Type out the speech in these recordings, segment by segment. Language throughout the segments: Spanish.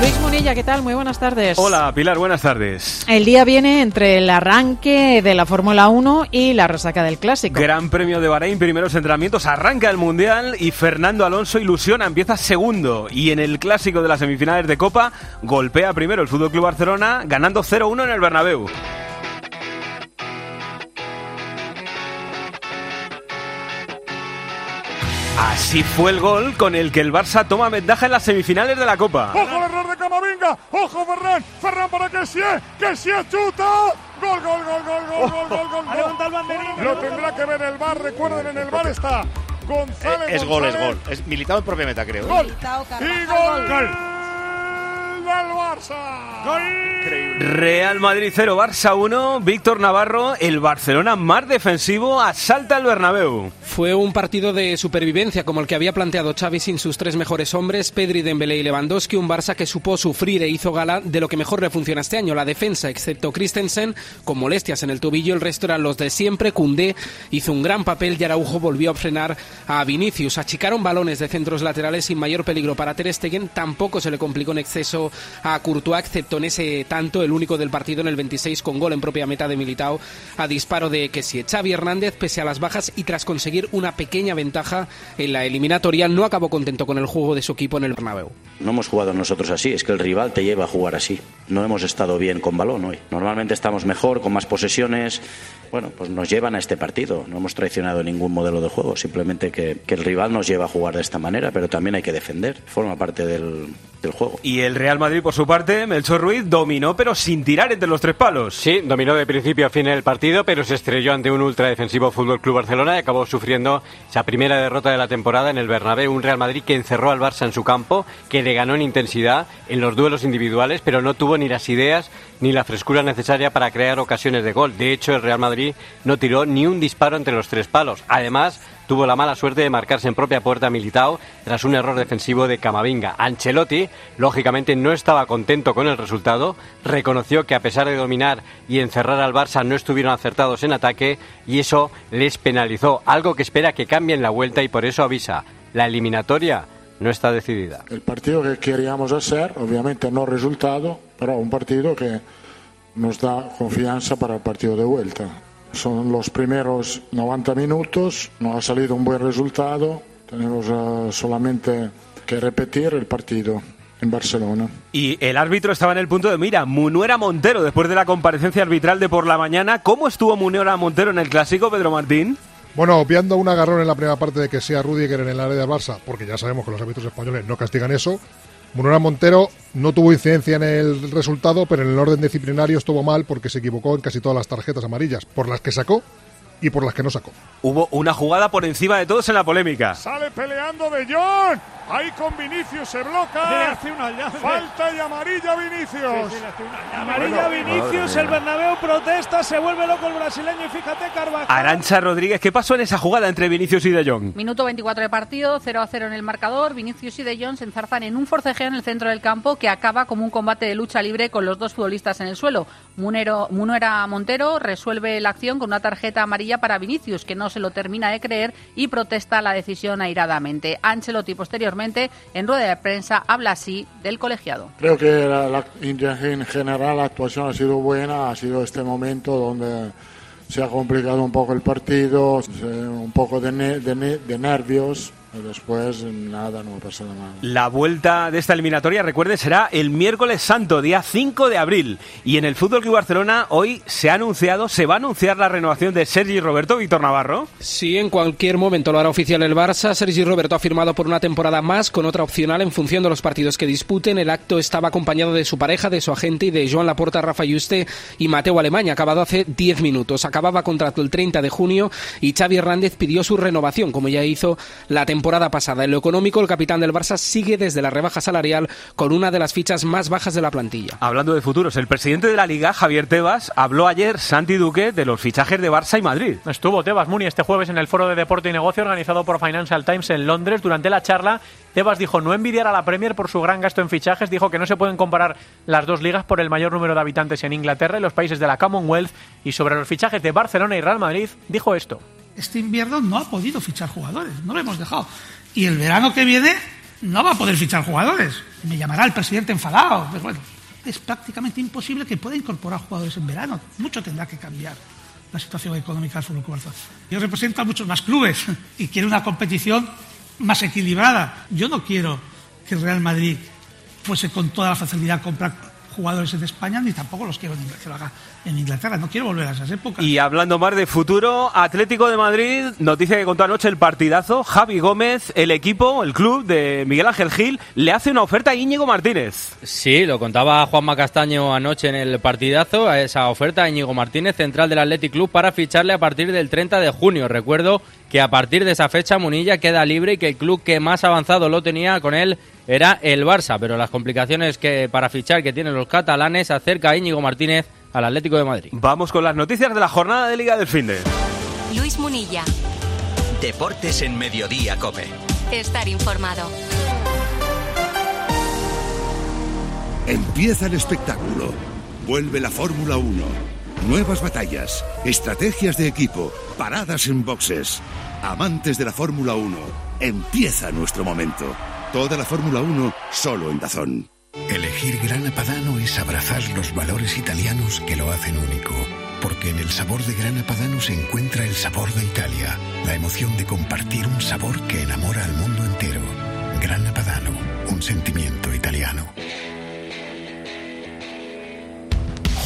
Luis Munilla, ¿qué tal? Muy buenas tardes. Hola, Pilar, buenas tardes. El día viene entre el arranque de la Fórmula 1 y la resaca del Clásico. Gran Premio de Bahrein, primeros entrenamientos, arranca el Mundial y Fernando Alonso ilusiona, empieza segundo. Y en el Clásico de las semifinales de Copa, golpea primero el Fútbol Club Barcelona, ganando 0-1 en el Bernabéu. Así fue el gol con el que el Barça toma ventaja en las semifinales de la Copa. ¡Ojo el error de Camavinga! ¡Ojo Ferran! ¡Ferran para que sí! ¡Que sí chuta! ¡Gol, gol, gol, gol, gol, gol, gol, gol! levanta el banderín! Lo tendrá que ver el bar. Recuerden, en el bar está González. Eh, es gol, es gol. Es militado en propia meta, creo. ¡Gol! ¡Y gol! ¡Gol! Del Barça. Real Madrid 0, Barça 1. Víctor Navarro, el Barcelona más defensivo, asalta el Bernabéu. Fue un partido de supervivencia como el que había planteado Xavi sin sus tres mejores hombres, Pedri, Dembélé y Lewandowski, un Barça que supo sufrir e hizo gala de lo que mejor le funciona este año, la defensa, excepto Christensen, con molestias en el tobillo, el resto eran los de siempre, Cundé hizo un gran papel y Araujo volvió a frenar a Vinicius, achicaron balones de centros laterales sin mayor peligro para Ter Stegen, tampoco se le complicó en exceso a Courtois, excepto en ese tanto, el único del partido en el 26 con gol en propia meta de Militao a disparo de si Xavi Hernández, pese a las bajas y tras conseguir una pequeña ventaja en la eliminatoria, no acabó contento con el juego de su equipo en el Bernabéu. No hemos jugado nosotros así, es que el rival te lleva a jugar así. No hemos estado bien con balón hoy. Normalmente estamos mejor, con más posesiones. Bueno, pues nos llevan a este partido. No hemos traicionado ningún modelo de juego, simplemente que, que el rival nos lleva a jugar de esta manera, pero también hay que defender. Forma parte del, del juego. Y el Real Madrid, por su parte, Melchor Ruiz dominó, pero sin tirar entre los tres palos. Sí, dominó de principio a fin el partido, pero se estrelló ante un ultradefensivo Fútbol Club Barcelona y acabó sufriendo esa primera derrota de la temporada en el Bernabéu. Un Real Madrid que encerró al Barça en su campo, que le ganó en intensidad en los duelos individuales, pero no tuvo ni las ideas ni la frescura necesaria para crear ocasiones de gol. De hecho, el Real Madrid no tiró ni un disparo entre los tres palos. Además, tuvo la mala suerte de marcarse en propia puerta Militao tras un error defensivo de Camavinga. Ancelotti, lógicamente, no estaba contento con el resultado, reconoció que a pesar de dominar y encerrar al Barça no estuvieron acertados en ataque y eso les penalizó, algo que espera que cambie en la vuelta y por eso avisa, la eliminatoria no está decidida. El partido que queríamos hacer, obviamente no resultado, pero un partido que nos da confianza para el partido de vuelta. Son los primeros 90 minutos, no ha salido un buen resultado, tenemos uh, solamente que repetir el partido en Barcelona. Y el árbitro estaba en el punto de mira, Munuera Montero, después de la comparecencia arbitral de por la mañana. ¿Cómo estuvo Munuera Montero en el clásico, Pedro Martín? Bueno, obviando un agarrón en la primera parte de que sea Rudiger en el área del Barça, porque ya sabemos que los árbitros españoles no castigan eso. Munuera Montero no tuvo incidencia en el resultado, pero en el orden disciplinario estuvo mal porque se equivocó en casi todas las tarjetas amarillas, por las que sacó y por las que no sacó. Hubo una jugada por encima de todos en la polémica. Sale peleando de John. Ahí con Vinicius se bloca. Falta y amarilla Vinicius. amarilla Vinicius, el Bernabéu protesta, se vuelve loco el brasileño y fíjate Carvajal. Arancha Rodríguez, ¿qué pasó en esa jugada entre Vinicius y De Jong? Minuto 24 de partido, 0 a 0 en el marcador. Vinicius y De Jong se enzarzan en un forcejeo en el centro del campo que acaba como un combate de lucha libre con los dos futbolistas en el suelo. Munero, Munuera Montero resuelve la acción con una tarjeta amarilla para Vinicius, que no se lo termina de creer y protesta la decisión airadamente. Ancelotti posteriormente en rueda de prensa habla así del colegiado. Creo que la, la, en general la actuación ha sido buena, ha sido este momento donde se ha complicado un poco el partido, un poco de, ne de, ne de nervios, Después, nada, no pasa nada. La vuelta de esta eliminatoria, recuerde, será el miércoles santo, día 5 de abril. Y en el Fútbol Club Barcelona hoy se ha anunciado, se va a anunciar la renovación de Sergi Roberto, Víctor Navarro. Sí, en cualquier momento lo hará oficial el Barça. Sergi Roberto ha firmado por una temporada más, con otra opcional en función de los partidos que disputen. El acto estaba acompañado de su pareja, de su agente y de Joan Laporta, Rafa Yuste y Mateo Alemania, acabado hace 10 minutos. Acababa contrato el 30 de junio y Xavi Hernández pidió su renovación, como ya hizo la temporada temporada pasada. En lo económico, el capitán del Barça sigue desde la rebaja salarial con una de las fichas más bajas de la plantilla. Hablando de futuros, el presidente de la Liga, Javier Tebas, habló ayer, Santi Duque, de los fichajes de Barça y Madrid. Estuvo Tebas Muni este jueves en el Foro de Deporte y Negocio organizado por Financial Times en Londres. Durante la charla, Tebas dijo no envidiar a la Premier por su gran gasto en fichajes. Dijo que no se pueden comparar las dos ligas por el mayor número de habitantes en Inglaterra y los países de la Commonwealth. Y sobre los fichajes de Barcelona y Real Madrid, dijo esto este invierno no ha podido fichar jugadores, no lo hemos dejado. Y el verano que viene no va a poder fichar jugadores. Me llamará el presidente enfadado. Pero bueno, es prácticamente imposible que pueda incorporar jugadores en verano. Mucho tendrá que cambiar la situación económica del Fútbol Barcelona. Yo represento a muchos más clubes y quiero una competición más equilibrada. Yo no quiero que el Real Madrid fuese con toda la facilidad comprar jugadores en España, ni tampoco los quiero que lo haga en Inglaterra. No quiero volver a esas épocas. Y hablando más de futuro, Atlético de Madrid, noticia que contó anoche el partidazo, Javi Gómez, el equipo, el club de Miguel Ángel Gil, le hace una oferta a Íñigo Martínez. Sí, lo contaba Juanma Castaño anoche en el partidazo, a esa oferta a Íñigo Martínez, central del Athletic Club, para ficharle a partir del 30 de junio. Recuerdo que a partir de esa fecha Munilla queda libre y que el club que más avanzado lo tenía con él era el Barça, pero las complicaciones que para fichar que tienen los catalanes acerca a Íñigo Martínez al Atlético de Madrid. Vamos con las noticias de la jornada de Liga del Finde. Luis Munilla. Deportes en Mediodía Cope. Estar informado. Empieza el espectáculo. Vuelve la Fórmula 1. Nuevas batallas, estrategias de equipo, paradas en boxes. Amantes de la Fórmula 1, empieza nuestro momento. Toda la Fórmula 1 solo en Dazón. Elegir Grana Padano es abrazar los valores italianos que lo hacen único. Porque en el sabor de Grana Padano se encuentra el sabor de Italia, la emoción de compartir un sabor que enamora al mundo entero. Grana Padano, un sentimiento italiano.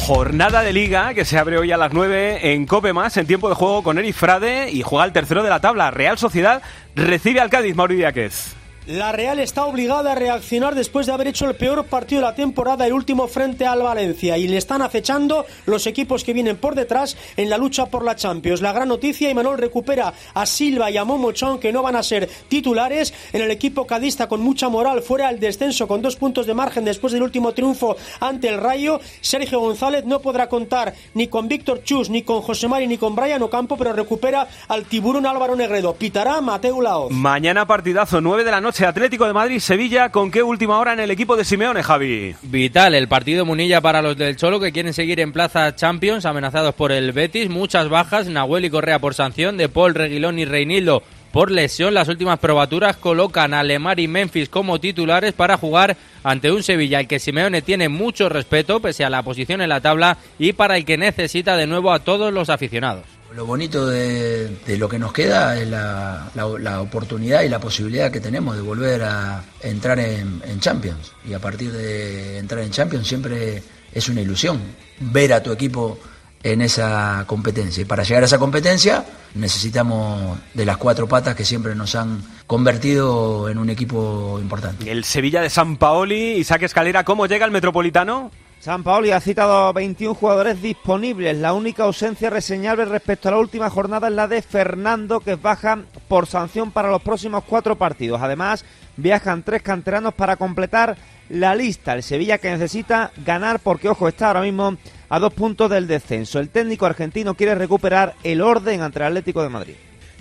Jornada de liga que se abre hoy a las 9 en Cope Más en tiempo de juego con Eric Frade y juega el tercero de la tabla. Real Sociedad recibe al Cádiz, Mauricio Díaz. La Real está obligada a reaccionar después de haber hecho el peor partido de la temporada, el último frente al Valencia, y le están acechando los equipos que vienen por detrás en la lucha por la Champions. La gran noticia, Imanol recupera a Silva y a Momochón, que no van a ser titulares en el equipo cadista con mucha moral, fuera al descenso con dos puntos de margen después del último triunfo ante el Rayo. Sergio González no podrá contar ni con Víctor Chus, ni con José Mari, ni con Brian Ocampo, pero recupera al tiburón Álvaro Negredo. Pitará Mateo Laoz. Mañana partidazo, 9 de la noche Atlético de Madrid, Sevilla, ¿con qué última hora en el equipo de Simeone, Javi? Vital, el partido Munilla para los del Cholo que quieren seguir en Plaza Champions, amenazados por el Betis, muchas bajas, Nahuel y Correa por sanción, De Paul, Reguilón y Reinildo por lesión. Las últimas probaturas colocan a Lemar y Memphis como titulares para jugar ante un Sevilla al que Simeone tiene mucho respeto pese a la posición en la tabla y para el que necesita de nuevo a todos los aficionados. Lo bonito de, lo que nos queda es la, oportunidad y la posibilidad que tenemos de volver a entrar en, Champions. Y a partir de entrar en Champions siempre es una ilusión ver a tu equipo en esa competencia. Y para llegar a esa competencia necesitamos de las cuatro patas que siempre nos han convertido en un equipo importante. El Sevilla de San Paoli, Isaac Escalera, ¿cómo llega el Metropolitano? San Paoli ha citado a 21 jugadores disponibles. La única ausencia reseñable respecto a la última jornada es la de Fernando, que baja por sanción para los próximos cuatro partidos. Además, viajan tres canteranos para completar la lista. El Sevilla que necesita ganar porque, ojo, está ahora mismo a dos puntos del descenso. El técnico argentino quiere recuperar el orden ante el Atlético de Madrid.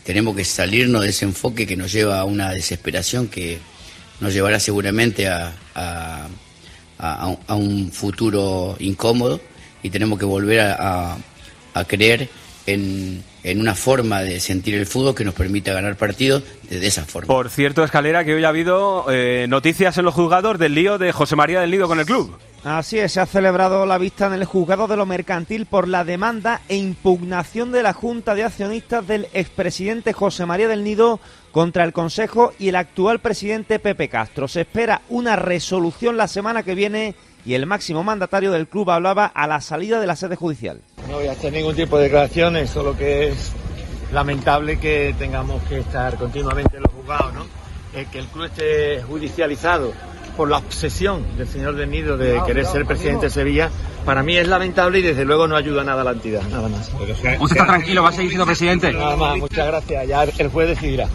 Tenemos que salirnos de ese enfoque que nos lleva a una desesperación que nos llevará seguramente a a, un futuro incómodo y tenemos que volver a, creer en, una forma de sentir el fútbol que nos permita ganar partidos de esa forma. Por cierto, Escalera, que hoy ha habido eh, noticias en los juzgados del lío de José María del Nido con el club. Así es, se ha celebrado la vista en el juzgado de lo mercantil por la demanda e impugnación de la Junta de Accionistas del expresidente José María del Nido contra el Consejo y el actual presidente Pepe Castro. Se espera una resolución la semana que viene y el máximo mandatario del club hablaba a la salida de la sede judicial. No voy a hacer ningún tipo de declaraciones, solo que es lamentable que tengamos que estar continuamente en los juzgados, ¿no? que el club esté judicializado por la obsesión del señor de Nido de querer ser presidente de Sevilla, para mí es lamentable y desde luego no ayuda nada a la entidad, nada más. ¿Usted está tranquilo? ¿Va a seguir siendo presidente? Nada más, muchas gracias. Ya el juez decidirá.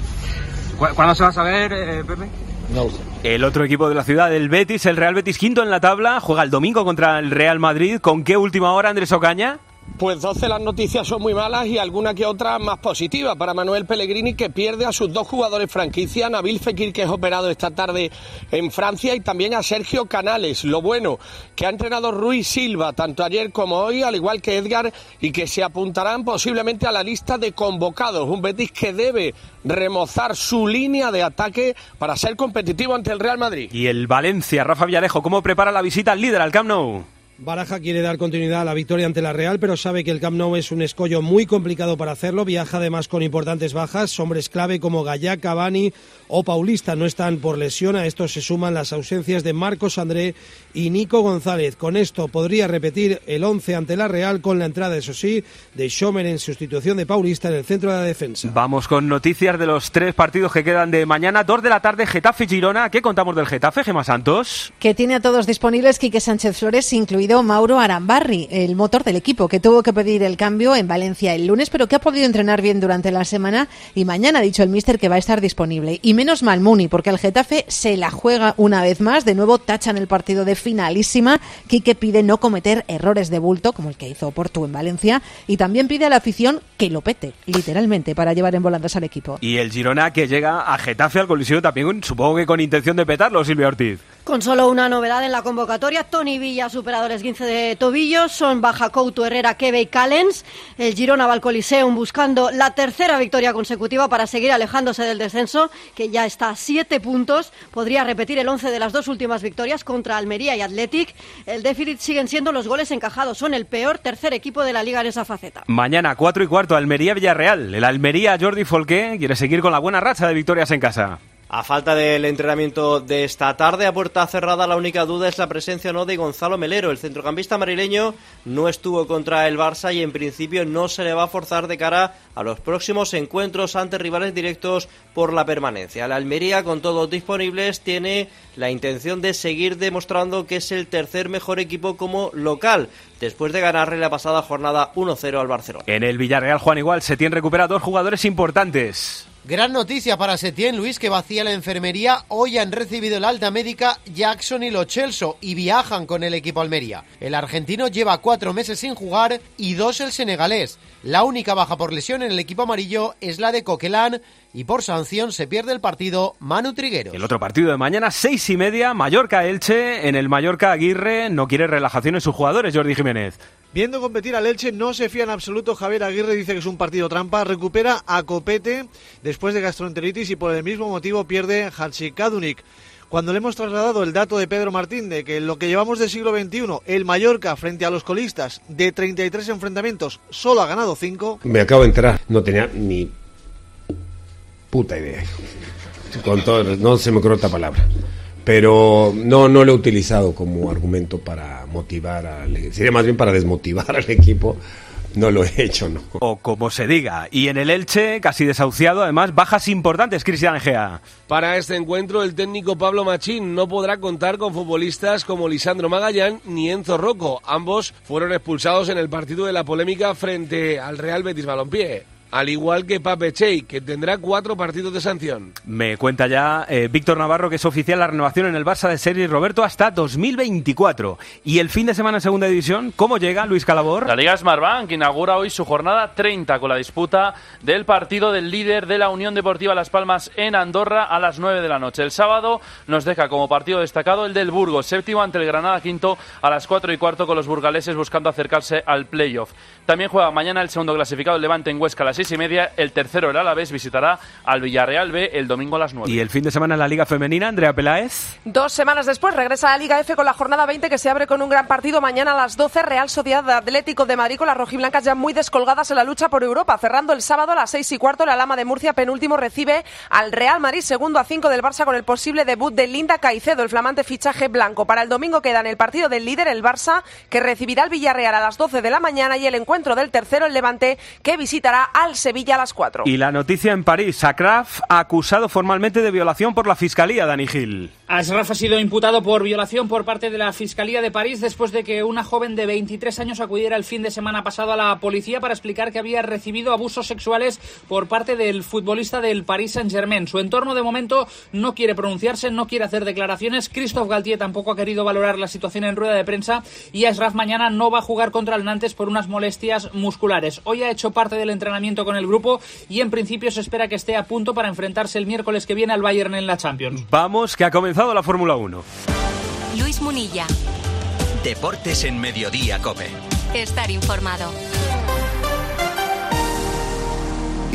¿Cuándo se va a saber, eh, Pepe? No El otro equipo de la ciudad, el Betis, el Real Betis quinto en la tabla, juega el domingo contra el Real Madrid. ¿Con qué última hora, Andrés Ocaña? Pues 12 las noticias son muy malas y alguna que otra más positiva para Manuel Pellegrini que pierde a sus dos jugadores franquicia, Nabil Fekir que es operado esta tarde en Francia y también a Sergio Canales. Lo bueno que ha entrenado Ruiz Silva tanto ayer como hoy, al igual que Edgar y que se apuntarán posiblemente a la lista de convocados. Un Betis que debe remozar su línea de ataque para ser competitivo ante el Real Madrid. Y el Valencia, Rafa Villarejo, ¿cómo prepara la visita al líder al Camp Nou? Baraja quiere dar continuidad a la victoria ante la Real, pero sabe que el Camp Nou es un escollo muy complicado para hacerlo. Viaja además con importantes bajas. Hombres clave como Gallá, Cavani o Paulista no están por lesión. A esto se suman las ausencias de Marcos André y Nico González. Con esto podría repetir el 11 ante la Real con la entrada, eso sí, de Schomer en sustitución de Paulista en el centro de la defensa. Vamos con noticias de los tres partidos que quedan de mañana. Dos de la tarde, Getafe Girona. ¿Qué contamos del Getafe, Gema Santos? Que tiene a todos disponibles Quique Sánchez Flores, incluido Mauro Arambarri, el motor del equipo, que tuvo que pedir el cambio en Valencia el lunes, pero que ha podido entrenar bien durante la semana y mañana ha dicho el míster que va a estar disponible. Y menos mal Muni, porque el Getafe se la juega una vez más. De nuevo tachan el partido de finalísima. Quique pide no cometer errores de bulto, como el que hizo Porto en Valencia, y también pide a la afición que lo pete, literalmente, para llevar en volandas al equipo. Y el Girona que llega a Getafe al Coliseo también, supongo que con intención de petarlo, Silvia Ortiz. Con solo una novedad en la convocatoria, Tony Villa ha superado el esguince de tobillos, son Baja Couto, Herrera, Kebe y Callens. El Girona va al Coliseum buscando la tercera victoria consecutiva para seguir alejándose del descenso, que ya está a siete puntos. Podría repetir el once de las dos últimas victorias contra Almería y Athletic. El déficit siguen siendo los goles encajados, son el peor tercer equipo de la liga en esa faceta. Mañana, cuatro y cuarto, Almería-Villarreal. El Almería, Jordi Folqué, quiere seguir con la buena racha de victorias en casa. A falta del entrenamiento de esta tarde a puerta cerrada, la única duda es la presencia o no de Gonzalo Melero. El centrocampista marileño no estuvo contra el Barça y en principio no se le va a forzar de cara a los próximos encuentros ante rivales directos por la permanencia. La Almería, con todos disponibles, tiene la intención de seguir demostrando que es el tercer mejor equipo como local, después de ganarle la pasada jornada 1-0 al Barcelona. En el Villarreal, Juan Igual, Setién recupera dos jugadores importantes. Gran noticia para Setién, Luis, que vacía la enfermería. Hoy han recibido el alta médica Jackson y Lo Celso y viajan con el equipo Almería. El argentino lleva cuatro meses sin jugar y dos el senegalés. La única baja por lesión en el equipo amarillo es la de Coquelán y por sanción se pierde el partido Manu Trigueros. El otro partido de mañana, seis y media, Mallorca-Elche. En el Mallorca Aguirre no quiere relajación en sus jugadores, Jordi Jiménez. Viendo competir al Elche, no se fía en absoluto. Javier Aguirre dice que es un partido trampa. Recupera a Copete después de gastroenteritis y por el mismo motivo pierde Kadunik. Cuando le hemos trasladado el dato de Pedro Martín de que lo que llevamos del siglo XXI, el Mallorca frente a los colistas de 33 enfrentamientos solo ha ganado 5. Me acabo de enterar, no tenía ni puta idea. Con todo, no se me ocurre palabra pero no, no lo he utilizado como argumento para motivar, al, sería más bien para desmotivar al equipo. No lo he hecho, no. O como se diga. Y en el Elche, casi desahuciado, además, bajas importantes, Cristian Gea. Para este encuentro, el técnico Pablo Machín no podrá contar con futbolistas como Lisandro Magallán ni Enzo Rocco. Ambos fueron expulsados en el partido de la polémica frente al Real Betis Balompié al igual que Pape Chey, que tendrá cuatro partidos de sanción. Me cuenta ya eh, Víctor Navarro que es oficial la renovación en el Barça de Sergi Roberto hasta 2024. Y el fin de semana en Segunda División, ¿cómo llega Luis Calabor? La Liga Smartbank inaugura hoy su jornada 30 con la disputa del partido del líder de la Unión Deportiva Las Palmas en Andorra a las 9 de la noche. El sábado nos deja como partido destacado el del Burgos, séptimo ante el Granada, quinto a las 4 y cuarto con los burgaleses buscando acercarse al playoff. También juega mañana el segundo clasificado, el Levante en Huesca a las seis y media. El tercero, el Alavés, visitará al Villarreal B el domingo a las 9. ¿Y el fin de semana en la Liga Femenina, Andrea Peláez? Dos semanas después regresa a la Liga F con la jornada 20 que se abre con un gran partido mañana a las 12. Real Sociedad Atlético de Madrid con las rojiblancas ya muy descolgadas en la lucha por Europa. Cerrando el sábado a las 6 y cuarto, la Lama de Murcia penúltimo recibe al Real Madrid, segundo a 5 del Barça con el posible debut de Linda Caicedo, el flamante fichaje blanco. Para el domingo quedan el partido del líder, el Barça, que recibirá al Villarreal a las 12 de la mañana y el encuentro del tercero, el Levante, que visitará al Sevilla a las 4. Y la noticia en París, Sakraf acusado formalmente de violación por la Fiscalía, Dani Gil. Ashraf ha sido imputado por violación por parte de la Fiscalía de París después de que una joven de 23 años acudiera el fin de semana pasado a la policía para explicar que había recibido abusos sexuales por parte del futbolista del Paris Saint-Germain. Su entorno de momento no quiere pronunciarse, no quiere hacer declaraciones. Christophe Galtier tampoco ha querido valorar la situación en rueda de prensa y Ashraf mañana no va a jugar contra el Nantes por unas molestias musculares. Hoy ha hecho parte del entrenamiento con el grupo y en principio se espera que esté a punto para enfrentarse el miércoles que viene al Bayern en la Champions. Vamos, que ha comenzado la Fórmula 1. Luis Munilla. Deportes en Mediodía, Cope. Estar informado.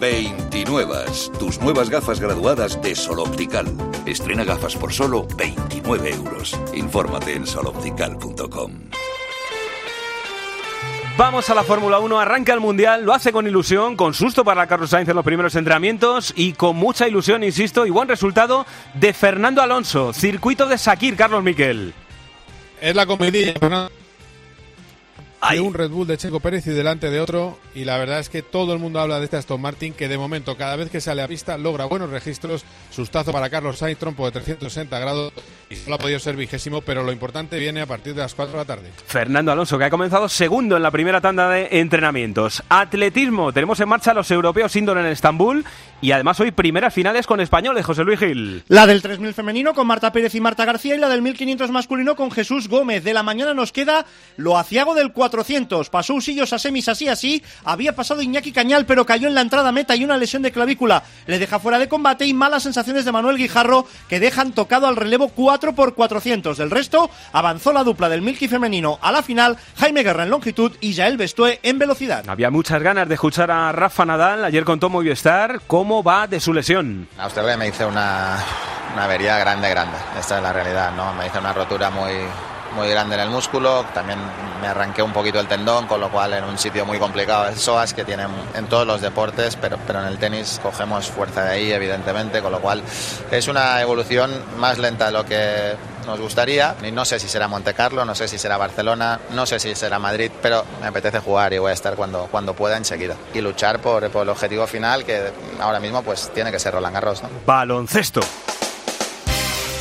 29. Tus nuevas gafas graduadas de Sol Optical. Estrena gafas por solo 29 euros. Infórmate en soloptical.com. Vamos a la Fórmula 1, arranca el Mundial, lo hace con ilusión, con susto para Carlos Sainz en los primeros entrenamientos y con mucha ilusión, insisto, y buen resultado de Fernando Alonso, circuito de Sakir, Carlos Miquel. Es la comidilla, Fernando hay un Red Bull de Checo Pérez y delante de otro. Y la verdad es que todo el mundo habla de este Aston Martin que de momento cada vez que sale a pista logra buenos registros. Sustazo para Carlos Sainz, trompo de 360 grados y solo ha podido ser vigésimo, pero lo importante viene a partir de las 4 de la tarde. Fernando Alonso que ha comenzado segundo en la primera tanda de entrenamientos. Atletismo, tenemos en marcha los europeos indoor en Estambul y además hoy primeras finales con españoles, José Luis Gil. La del 3000 femenino con Marta Pérez y Marta García y la del 1500 masculino con Jesús Gómez. De la mañana nos queda lo aciago del 400. Pasó Usillos a semis así así. Había pasado Iñaki Cañal pero cayó en la entrada meta y una lesión de clavícula. Le deja fuera de combate y malas sensaciones de Manuel Guijarro que dejan tocado al relevo 4 por 400. Del resto avanzó la dupla del Milky femenino a la final. Jaime Guerra en longitud y Yael Bestué en velocidad. Había muchas ganas de escuchar a Rafa Nadal. Ayer contó Movistar cómo va de su lesión. Australia me hice una, una avería grande, grande. Esta es la realidad, ¿no? Me hice una rotura muy, muy grande en el músculo, también me arranqué un poquito el tendón, con lo cual en un sitio muy complicado. Es SOAS que tienen en todos los deportes, pero, pero en el tenis cogemos fuerza de ahí, evidentemente, con lo cual es una evolución más lenta de lo que nos gustaría. Y no sé si será Monte Carlo, no sé si será Barcelona, no sé si será Madrid, pero me apetece jugar y voy a estar cuando, cuando pueda enseguida. Y luchar por, por el objetivo final, que ahora mismo pues tiene que ser Roland Garros. ¿no? Baloncesto.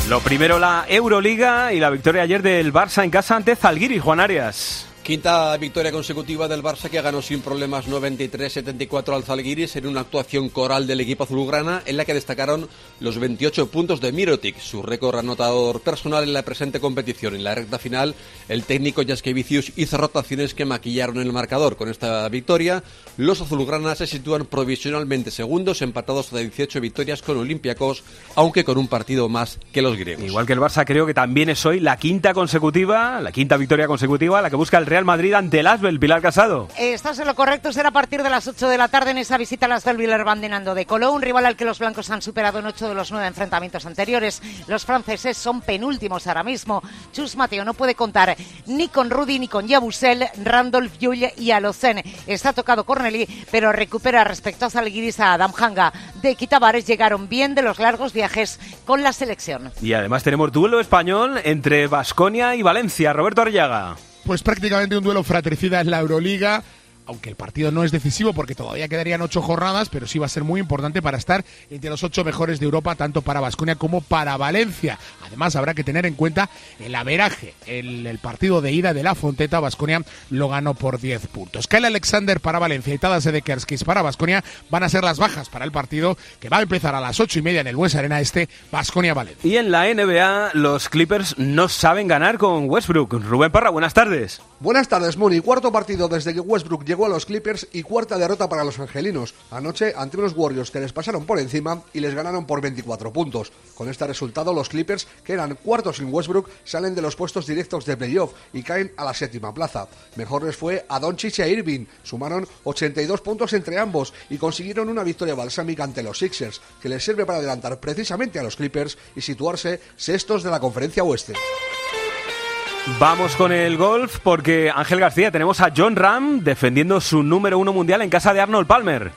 Lo primero la Euroliga y la victoria ayer del Barça en casa ante Zalgiris, Juan Arias. Quinta victoria consecutiva del Barça que ganó sin problemas 93-74 al Zalgiris en una actuación coral del equipo azulgrana en la que destacaron los 28 puntos de Mirotic, su récord anotador personal en la presente competición. En la recta final, el técnico Jaskevicius hizo rotaciones que maquillaron el marcador. Con esta victoria, los azulgranas se sitúan provisionalmente segundos, empatados a 18 victorias con Olympiacos, aunque con un partido más que los griegos. Igual que el Barça, creo que también es hoy la quinta consecutiva, la quinta victoria consecutiva, la que busca el Real Madrid ante el Asbel, Pilar Casado. Estás en lo correcto, será a partir de las 8 de la tarde en esa visita al Asbel Villarbandenando de Coló, un rival al que los blancos han superado en 8 de los 9 enfrentamientos anteriores. Los franceses son penúltimos ahora mismo. Chus Mateo no puede contar ni con Rudy ni con Yabusel, Randolph Yulle y Alocen. Está tocado Corneli, pero recupera respecto a Zalgiris a Adam Hanga. De Quitabares llegaron bien de los largos viajes con la selección. Y además tenemos duelo español entre Basconia y Valencia. Roberto Arriaga pues prácticamente un duelo fratricida en la Euroliga aunque el partido no es decisivo porque todavía quedarían ocho jornadas, pero sí va a ser muy importante para estar entre los ocho mejores de Europa, tanto para Vasconia como para Valencia. Además, habrá que tener en cuenta el averaje. El, partido de ida de la Fonteta, Vasconia lo ganó por 10 puntos. Kyle Alexander para Valencia y Tadas Edekerskis para Vasconia van a ser las bajas para el partido que va a empezar a las ocho y media en el West Arena este, Vasconia-Valencia. Y en la NBA, los Clippers no saben ganar con Westbrook. Rubén Parra, buenas tardes. Buenas tardes, Moni. Cuarto partido desde que Westbrook llegó a los Clippers y cuarta derrota para los angelinos. Anoche ante unos Warriors que les pasaron por encima y les ganaron por 24 puntos. Con este resultado, los Clippers, que eran cuartos sin Westbrook, salen de los puestos directos de playoff y caen a la séptima plaza. Mejor les fue a Doncic y a Irving. Sumaron 82 puntos entre ambos y consiguieron una victoria balsámica ante los Sixers, que les sirve para adelantar precisamente a los Clippers y situarse sextos de la conferencia oeste. Vamos con el golf porque Ángel García tenemos a John Ram defendiendo su número uno mundial en casa de Arnold Palmer.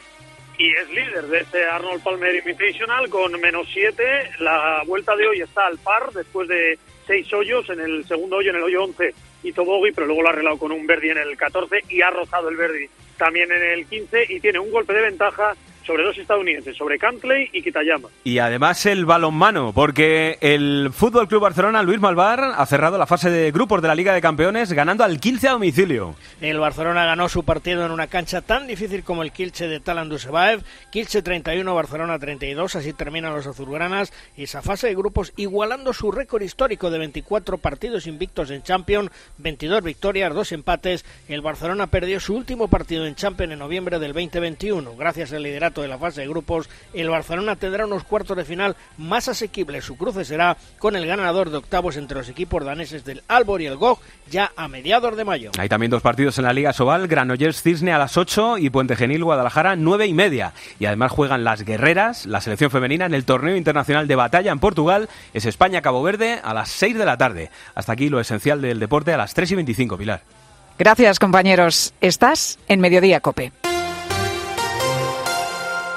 Y es líder de este Arnold Palmer Invitational con menos 7. La vuelta de hoy está al par después de seis hoyos. En el segundo hoyo, en el hoyo 11, hizo bogey, pero luego lo ha arreglado con un verdi en el 14 y ha rozado el verdi también en el 15 y tiene un golpe de ventaja sobre dos estadounidenses, sobre Cantley y Kitayama. Y además el balonmano, porque el Fútbol Club Barcelona, Luis Malvar, ha cerrado la fase de grupos de la Liga de Campeones ganando al Kielce a domicilio. El Barcelona ganó su partido en una cancha tan difícil como el Kielce de Talan Dusebaev. Kielce 31, Barcelona 32, así terminan los azulgranas y esa fase de grupos igualando su récord histórico de 24 partidos invictos en Champions, 22 victorias, 2 empates. El Barcelona perdió su último partido en Champions en noviembre del 2021. Gracias al liderato de la fase de grupos, el Barcelona tendrá unos cuartos de final más asequibles. Su cruce será con el ganador de octavos entre los equipos daneses del Albor y el GOG ya a mediados de mayo. Hay también dos partidos en la Liga Sobal, Granollers Cisne a las 8 y Puente Genil Guadalajara 9 y media. Y además juegan las guerreras, la selección femenina en el torneo internacional de batalla en Portugal. Es España-Cabo Verde a las 6 de la tarde. Hasta aquí lo esencial del deporte a las 3 y 25, Pilar. Gracias, compañeros. Estás en Mediodía Cope.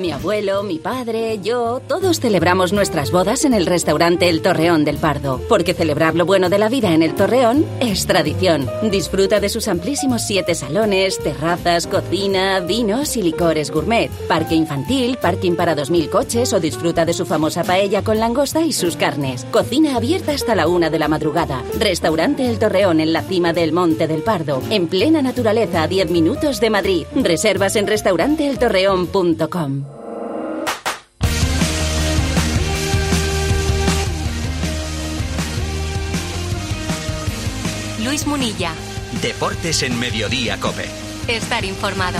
Mi abuelo, mi padre, yo, todos celebramos nuestras bodas en el restaurante El Torreón del Pardo, porque celebrar lo bueno de la vida en el Torreón es tradición. Disfruta de sus amplísimos siete salones, terrazas, cocina, vinos y licores gourmet, parque infantil, parking para 2.000 coches o disfruta de su famosa paella con langosta y sus carnes. Cocina abierta hasta la una de la madrugada. Restaurante El Torreón en la cima del Monte del Pardo, en plena naturaleza a 10 minutos de Madrid. Reservas en restauranteeltorreón.com. Luis Munilla. Deportes en Mediodía Cope. Estar informado.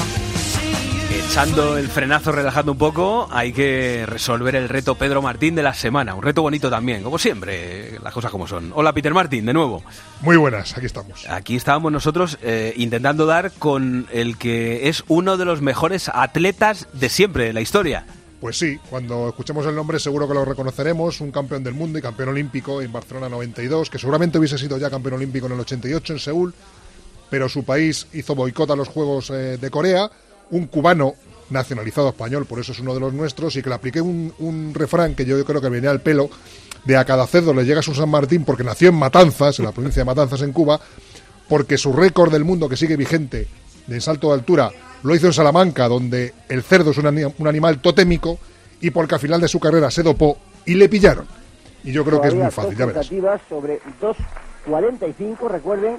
Echando el frenazo, relajando un poco, hay que resolver el reto Pedro Martín de la semana. Un reto bonito también, como siempre, las cosas como son. Hola Peter Martín, de nuevo. Muy buenas, aquí estamos. Aquí estábamos nosotros eh, intentando dar con el que es uno de los mejores atletas de siempre de la historia. Pues sí, cuando escuchemos el nombre seguro que lo reconoceremos, un campeón del mundo y campeón olímpico en Barcelona 92, que seguramente hubiese sido ya campeón olímpico en el 88 en Seúl, pero su país hizo boicot a los Juegos eh, de Corea, un cubano nacionalizado español, por eso es uno de los nuestros, y que le apliqué un, refrán que yo creo que venía al pelo, de a cada cerdo le llega su San Martín porque nació en Matanzas, en la provincia de Matanzas en Cuba, porque su récord del mundo que sigue vigente de salto de altura lo hizo en Salamanca, donde el cerdo es un, ani- un animal totémico, y porque al final de su carrera se dopó y le pillaron. Y yo creo que es muy fácil, ya verás. sobre 2.45, recuerden.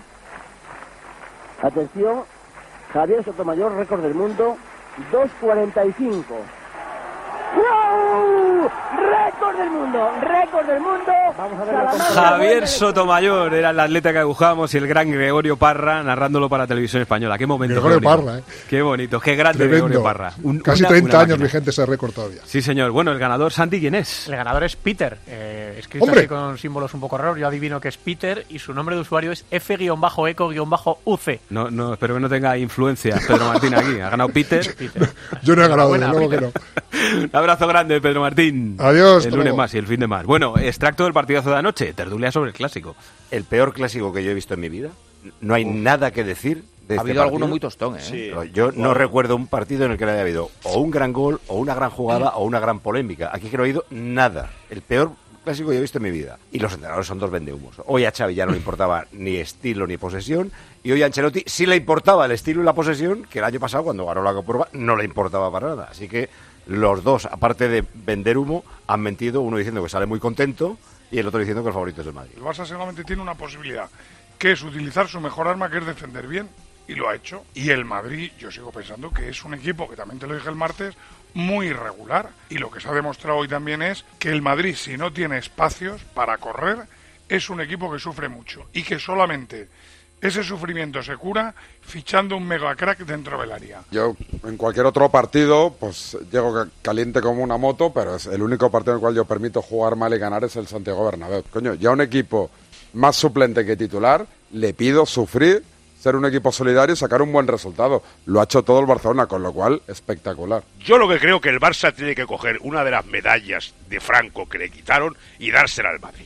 Atención, Javier Sotomayor, récord del mundo, 2.45. ¡Wow! ¡Récord del mundo! ¡Récord del mundo! Vamos a ver Javier Sotomayor era el atleta que dibujábamos y el gran Gregorio Parra narrándolo para televisión española. Qué momento. Gregorio qué. Parra, ¿eh? Qué bonito, qué grande Tremendo. Gregorio Parra. Un- Casi una- 30 una años vigente ese récord todavía. Sí, señor. Bueno, el ganador, Santi, ¿quién es? El ganador es Peter, eh, escrito ¡Hombre! así con símbolos un poco raros. Yo adivino que es Peter y su nombre de usuario es F-eco-UC. No, no, espero que no tenga influencia Pedro Martín aquí. Ha ganado Peter. Yo no he ganado, desde luego que no. Abrazo grande, Pedro Martín. Adiós, El lunes luego. más y el fin de más. Bueno, extracto del partidazo de anoche. Tertulia sobre el clásico. El peor clásico que yo he visto en mi vida. No hay nada que decir. De Ha este habido alguno partido. muy tostón, ¿eh? Sí. Yo no recuerdo un partido en el que no haya habido o un gran gol, o una gran jugada, o una gran polémica. Aquí que no he oído nada. El peor clásico que yo he visto en mi vida. Y los entrenadores son dos vendehumos. Hoy a Xavi ya no le importaba ni estilo ni posesión. Y hoy a Ancelotti sí le importaba el estilo y la posesión, que el año pasado, cuando ganó la Copa no le importaba para nada. Así que los dos, aparte de vender humo, han mentido. Uno diciendo que sale muy contento y el otro diciendo que el favorito es el Madrid. El Barça solamente tiene una posibilidad, que es utilizar su mejor arma, que es defender bien y lo ha hecho. Y el Madrid, yo sigo pensando que es un equipo que también te lo dije el martes, muy irregular. Y lo que se ha demostrado hoy también es que el Madrid, si no tiene espacios para correr, es un equipo que sufre mucho y que solamente ese sufrimiento se cura fichando un mega crack dentro del área. Yo en cualquier otro partido pues llego caliente como una moto, pero es el único partido en el cual yo permito jugar mal y ganar es el Santiago Bernabéu. Coño, ya un equipo más suplente que titular, le pido sufrir, ser un equipo solidario y sacar un buen resultado. Lo ha hecho todo el Barcelona, con lo cual espectacular. Yo lo que creo que el Barça tiene que coger una de las medallas de Franco que le quitaron y dársela al Madrid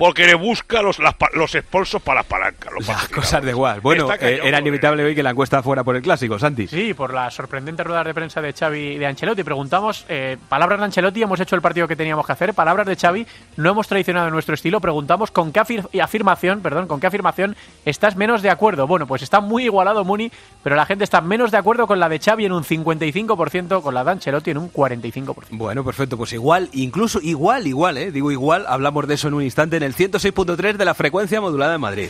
porque le busca los, los expulsos para las palancas. Los las cosas de igual. Bueno, eh, era inevitable hoy que la encuesta fuera por el clásico, Santi. Sí, por la sorprendente rueda de prensa de Xavi y de Ancelotti. Preguntamos, eh, palabras de Ancelotti, hemos hecho el partido que teníamos que hacer. Palabras de Xavi, no hemos traicionado nuestro estilo. Preguntamos con qué afirmación, perdón, con qué afirmación estás menos de acuerdo. Bueno, pues está muy igualado Muni, pero la gente está menos de acuerdo con la de Xavi en un 55%, con la de Ancelotti en un 45%. Bueno, perfecto, pues igual, incluso igual, igual, eh, digo igual, hablamos de eso en un instante en el 106.3 de la frecuencia modulada en Madrid.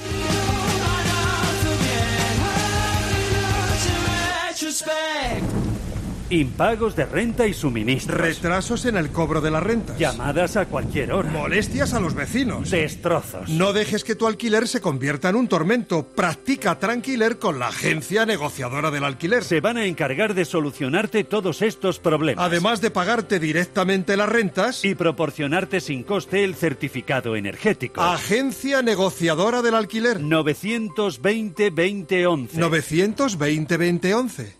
Impagos de renta y suministros. Retrasos en el cobro de las rentas. Llamadas a cualquier hora. Molestias a los vecinos. Destrozos. No dejes que tu alquiler se convierta en un tormento. Practica Tranquiler con la agencia negociadora del alquiler. Se van a encargar de solucionarte todos estos problemas. Además de pagarte directamente las rentas. Y proporcionarte sin coste el certificado energético. Agencia negociadora del alquiler. 920-2011. 920-2011.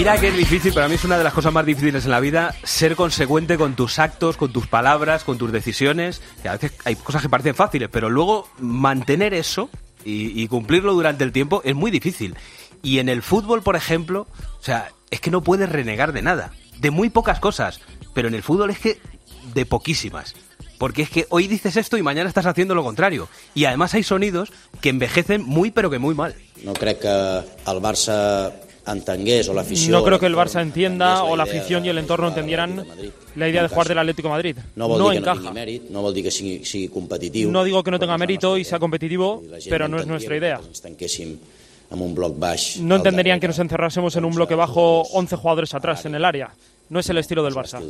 Mira que es difícil, para mí es una de las cosas más difíciles en la vida, ser consecuente con tus actos, con tus palabras, con tus decisiones. A veces hay cosas que parecen fáciles, pero luego mantener eso y, cumplirlo durante el tiempo es muy difícil. Y en el fútbol, por ejemplo, o sea, es que no puedes renegar de nada, de muy pocas cosas, pero en el fútbol es que de poquísimas. Porque es que hoy dices esto y mañana estás haciendo lo contrario. Y además hay sonidos que envejecen muy pero que muy mal. No creo que al Barça no creo que el Barça entienda o la afición y el entorno entendieran la idea de jugar del Atlético de Madrid. No, encaja. No digo que no tenga mérito y sea competitivo, pero no es nuestra idea. No entenderían que nos encerrásemos en un bloque bajo 11 jugadores atrás en el área. No es el estilo del Barça.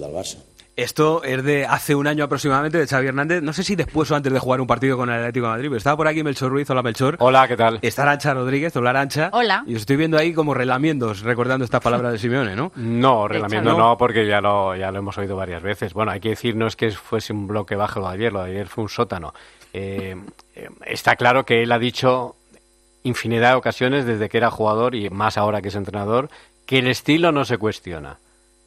Esto es de hace un año aproximadamente de Xavi Hernández. No sé si después o antes de jugar un partido con el Atlético de Madrid, pero estaba por aquí Melchor Ruiz. Hola, Melchor. Hola, ¿qué tal? Está Arancha Rodríguez. Hola, Arancha. Hola. Y os estoy viendo ahí como relamiendos, recordando estas palabras de Simeone, ¿no? No, relamiendo no, porque ya lo, ya lo hemos oído varias veces. Bueno, hay que decir, no es que fuese un bloque bajo lo de ayer, lo de ayer fue un sótano. Eh, eh, está claro que él ha dicho infinidad de ocasiones desde que era jugador y más ahora que es entrenador, que el estilo no se cuestiona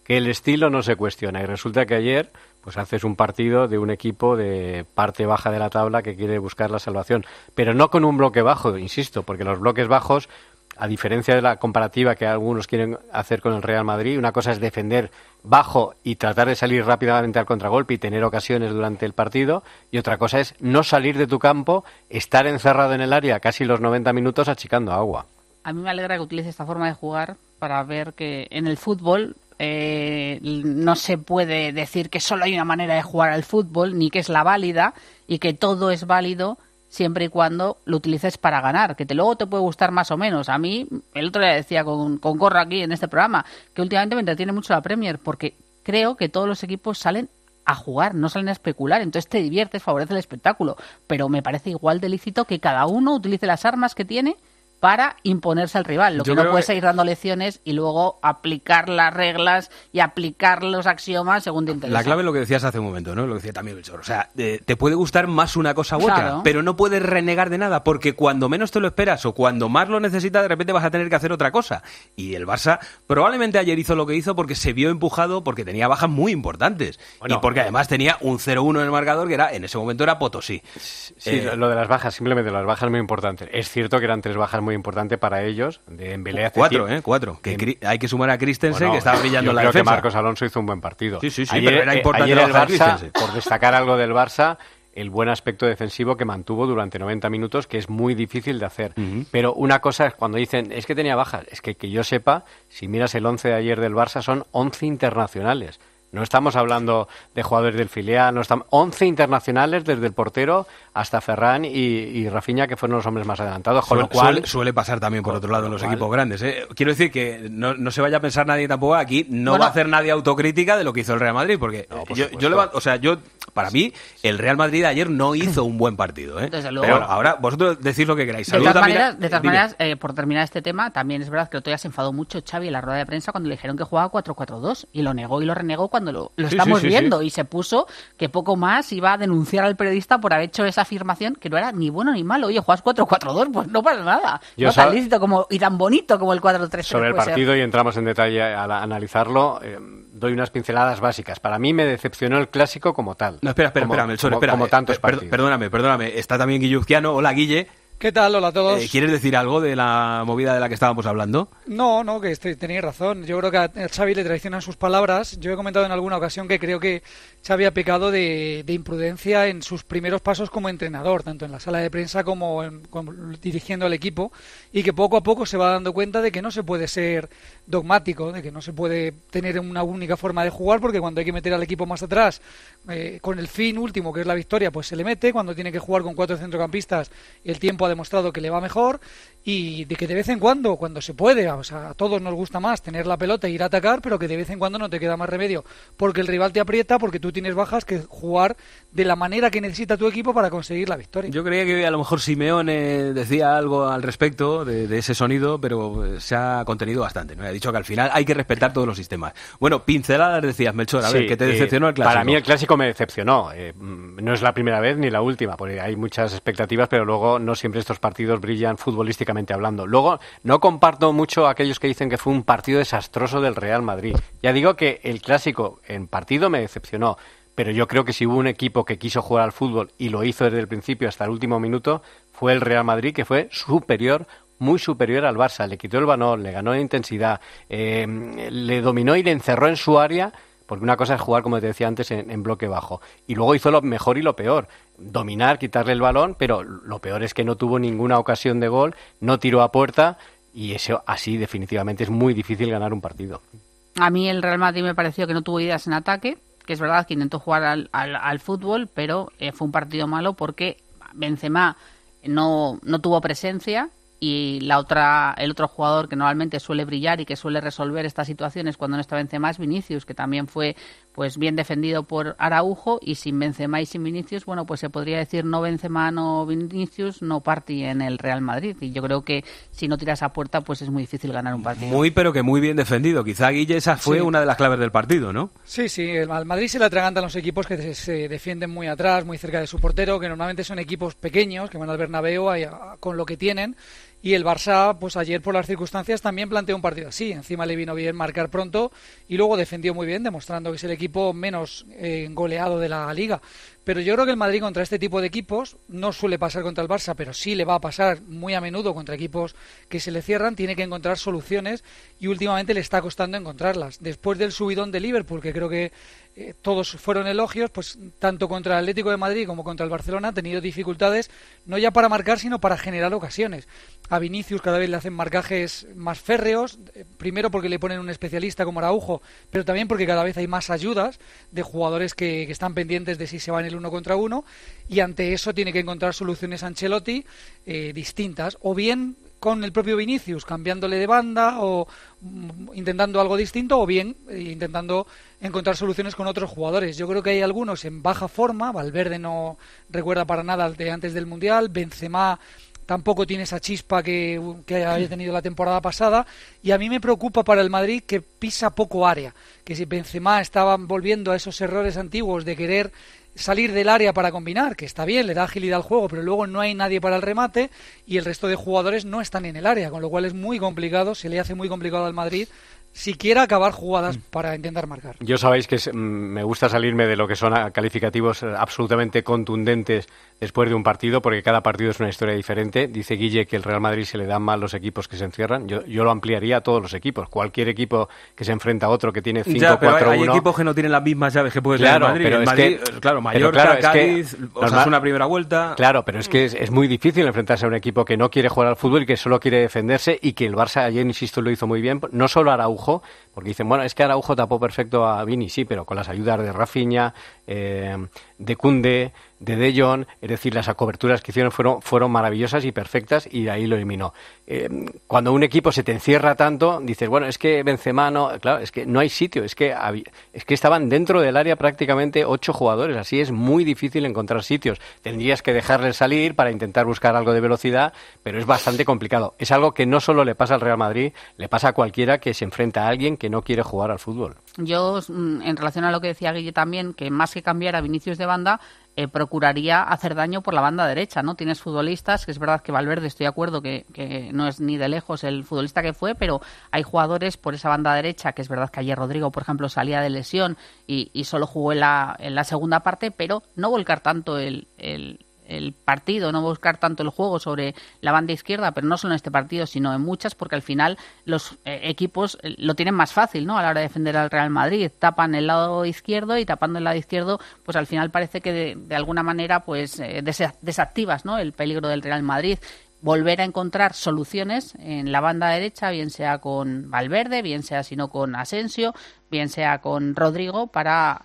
que el estilo no se cuestiona. Y resulta que ayer pues haces un partido de un equipo de parte baja de la tabla que quiere buscar la salvación, pero no con un bloque bajo, insisto, porque los bloques bajos, a diferencia de la comparativa que algunos quieren hacer con el Real Madrid, una cosa es defender bajo y tratar de salir rápidamente al contragolpe y tener ocasiones durante el partido, y otra cosa es no salir de tu campo, estar encerrado en el área casi los 90 minutos achicando agua. A mí me alegra que utilice esta forma de jugar para ver que en el fútbol eh, no se puede decir que solo hay una manera de jugar al fútbol, ni que es la válida, y que todo es válido siempre y cuando lo utilices para ganar, que te, luego te puede gustar más o menos. A mí, el otro día decía con, con Corra aquí en este programa, que últimamente me entretiene mucho la Premier, porque creo que todos los equipos salen a jugar, no salen a especular, entonces te diviertes, favorece el espectáculo, pero me parece igual de lícito que cada uno utilice las armas que tiene para imponerse al rival. Lo que no puede seguir dando lecciones y luego aplicar las reglas y aplicar los axiomas según te interesa. La clave es lo que decías hace un momento, ¿no? Lo decía también Belchor. O sea, eh, te puede gustar más una cosa u otra, pero no puedes renegar de nada, porque cuando menos te lo esperas o cuando más lo necesitas, de repente vas a tener que hacer otra cosa. Y el Barça probablemente ayer hizo lo que hizo porque se vio empujado, porque tenía bajas muy importantes. y porque además tenía un 0-1 en el marcador que era en ese momento era Potosí. Sí, eh, lo de las bajas, simplemente las bajas muy importantes. Es cierto que eran tres bajas muy importante para ellos. De Embelé cuatro, ¿eh? Cuatro. Que hay que sumar a Christensen, que estaba brillando yo la creo defensa. que Marcos Alonso hizo un buen partido. Sí, sí, sí, ayer, pero era eh, importante ayer el Barça, por destacar algo del Barça, el buen aspecto defensivo que mantuvo durante 90 minutos, que es muy difícil de hacer. Pero una cosa es cuando dicen, es que tenía bajas, es que que yo sepa, si miras el 11 de ayer del Barça, son 11 internacionales. No estamos hablando de jugadores del filial, no estamos 11 internacionales desde el portero hasta Ferran y, y Rafinha, que fueron los hombres más adelantados. Con suele, lo cual, suele, pasar también por otro lado en los equipos grandes. ¿eh? Quiero decir que no, no, se vaya a pensar nadie tampoco aquí, no va a hacer nadie autocrítica de lo que hizo el Real Madrid, porque yo, yo o sea, yo para mí el Real Madrid ayer no hizo un buen partido. ¿eh? Desde luego. Pero ahora vosotros decís lo que queráis. De todas maneras, de todas maneras eh, por terminar este tema, también es verdad que otro día se enfadó mucho Xavi en la rueda de prensa cuando le dijeron que jugaba 4-4-2 y lo negó y lo renegó cuando lo, lo Sí, estamos sí, sí, viendo y se puso que poco más iba a denunciar al periodista por haber hecho esa afirmación que no era ni bueno ni malo. Oye, juegas 4-4-2, pues no pasa nada. Yo no tan lícito como, y tan bonito como el 4-3. sobre el ser. partido y entramos en detalle a, la- analizarlo, eh, doy unas pinceladas básicas. Para mí me decepcionó el clásico como tal. No, espera, espera, como, espera, Melchor, como- espera. como eh, tantos per- partidos. Perdóname, perdóname. Está también Guilluzquiano. Hola, Guille. ¿Qué tal? Hola a todos. Eh, ¿Quieres decir algo de la movida de la que estábamos hablando? No, no, que tenéis razón. Yo creo que a Xavi le traicionan sus palabras. Yo he comentado en alguna ocasión que creo que Xavi ha pecado de, de imprudencia en sus primeros pasos como entrenador, tanto en la sala de prensa como, en- dirigiendo al equipo, y que poco a poco se va dando cuenta de que no se puede ser dogmático, de que no se puede tener una única forma de jugar, porque cuando hay que meter al equipo más atrás, eh, con el fin último, que es la victoria, pues se le mete. Cuando tiene que jugar con cuatro centrocampistas, el tiempo ha demostrado que le va mejor y de que de vez en cuando, cuando se puede, o sea, a todos nos gusta más tener la pelota e ir a atacar, pero que de vez en cuando no te queda más remedio, porque el rival te aprieta, porque tú tienes bajas, que jugar de la manera que necesita tu equipo para conseguir la victoria. Yo creía que a lo mejor Simeone decía algo al respecto de, de ese sonido, pero eh, se ha contenido bastante. ¿no? Ha dicho que al final hay que respetar todos los sistemas. Bueno, pinceladas decías, Melchor, a ver, ¿qué te eh, decepcionó el clásico? Para mí el clásico me decepcionó. Eh, mm, no es la primera vez ni la última, porque hay muchas expectativas, pero luego no siempre estos partidos brillan futbolísticamente hablando. Luego, no comparto mucho aquellos que dicen que fue un partido desastroso del Real Madrid. Ya digo que el clásico en partido me decepcionó, pero yo creo que si hubo un equipo que quiso jugar al fútbol y lo hizo desde el principio hasta el último minuto, fue el Real Madrid, que fue superior muy superior al Barça, le quitó el balón, le ganó en intensidad, eh, le dominó y le encerró en su área porque una cosa es jugar, como te decía antes, en, bloque bajo. Y luego hizo lo mejor y lo peor. Dominar, quitarle el balón, pero lo peor es que no tuvo ninguna ocasión de gol, no tiró a puerta y eso así definitivamente es muy difícil ganar un partido. A mí el Real Madrid me pareció que no tuvo ideas en ataque, que es verdad que intentó jugar al, al- al fútbol, pero eh, fue un partido malo porque Benzema no, no tuvo presencia y la otra el otro jugador que normalmente suele brillar y que suele resolver estas situaciones cuando no está Benzema es Vinicius, que también fue pues bien defendido por Araujo y sin Benzema y sin Vinicius, bueno, pues se podría decir no Benzema, no Vinicius, no party en el Real Madrid y yo creo que si no tiras a puerta pues es muy difícil ganar un partido. Muy, pero que muy bien defendido. Quizá, Guille, esa fue Sí. una de las claves del partido, ¿no? Sí, sí, el- al Madrid se le atragantan los equipos que se, se defienden muy atrás, muy cerca de su portero, que normalmente son equipos pequeños, que van al Bernabéu con lo que tienen. Y el Barça, pues ayer por las circunstancias también planteó un partido así. Encima le vino bien marcar pronto y luego defendió muy bien, demostrando que es el equipo menos eh, goleado de la liga. Pero yo creo que el Madrid contra este tipo de equipos no suele pasar contra el Barça, pero sí le va a pasar muy a menudo contra equipos que se le cierran. Tiene que encontrar soluciones y últimamente le está costando encontrarlas. Después del subidón de Liverpool, que creo que eh, todos fueron elogios, pues tanto contra el Atlético de Madrid como contra el Barcelona ha tenido dificultades no ya para marcar, sino para generar ocasiones. A Vinicius cada vez le hacen marcajes más férreos, eh, primero porque le ponen un especialista como Araujo, pero también porque cada vez hay más ayudas de jugadores que, están pendientes de si se va en el uno contra uno, y ante eso tiene que encontrar soluciones Ancelotti eh, distintas, o bien con el propio Vinicius, cambiándole de banda o mm, intentando algo distinto, o bien eh, intentando encontrar soluciones con otros jugadores. Yo creo que hay algunos en baja forma, Valverde no recuerda para nada de antes del Mundial, Benzema tampoco tiene esa chispa que, que había tenido la temporada pasada. Y a mí me preocupa para el Madrid que pisa poco área, que si Benzema estaba volviendo a esos errores antiguos de querer salir del área para combinar, que está bien, le da agilidad al juego, pero luego no hay nadie para el remate y el resto de jugadores no están en el área, con lo cual es muy complicado, se le hace muy complicado al Madrid siquiera acabar jugadas para intentar marcar. Yo sabéis que mm, me gusta salirme de lo que son calificativos eh, absolutamente contundentes después de un partido, porque cada partido es una historia diferente. Dice Guille que el Real Madrid se le dan mal los equipos que se encierran. Yo, yo lo ampliaría a todos los equipos. Cualquier equipo que se enfrenta a otro que tiene 5-4-1. Hay, equipos que no tienen las mismas llaves que puede claro, tener el Madrid. Pero es que, claro, Mallorca, Cádiz, o sea, es una primera vuelta. Claro, pero es que es, es, muy difícil enfrentarse a un equipo que no quiere jugar al fútbol y que solo quiere defenderse y que el Barça ayer, insisto, lo hizo muy bien. No solo Araujo, porque dicen, bueno, es que Araujo tapó perfecto a Vini, sí, pero con las ayudas de Rafinha, eh, de Cunde, de De Jong, es decir, las coberturas que hicieron fueron, fueron maravillosas y perfectas y de ahí lo eliminó. Eh, cuando un equipo se te encierra tanto, dices, bueno, es que Benzema no, claro, es que no hay sitio, es que, es que estaban dentro del área prácticamente ocho jugadores, así es muy difícil encontrar sitios. Tendrías que dejarles salir para intentar buscar algo de velocidad, pero es bastante complicado. Es algo que no solo le pasa al Real Madrid, le pasa a cualquiera que se enfrenta a alguien que no quiere jugar al fútbol. Yo, mm, en relación a lo que decía Guille también, que más que cambiar a Vinicius de banda, eh, procuraría hacer daño por la banda derecha, ¿no? Tienes futbolistas, que es verdad que Valverde, estoy de acuerdo que, que, no es ni de lejos el futbolista que fue, pero hay jugadores por esa banda derecha, que es verdad que ayer Rodrigo, por ejemplo, salía de lesión y, y solo jugó en la, segunda parte, pero no volcar tanto el el partido, no buscar tanto el juego sobre la banda izquierda, pero no solo en este partido, sino en muchas, porque al final los eh, equipos eh, lo tienen más fácil, ¿no? A la hora de defender al Real Madrid, tapan el lado izquierdo y tapando el lado izquierdo, pues al final parece que de, alguna manera, pues eh, desactivas, ¿no? El peligro del Real Madrid volver a encontrar soluciones en la banda derecha, bien sea con Valverde, bien sea sino con Asensio, bien sea con Rodrigo, para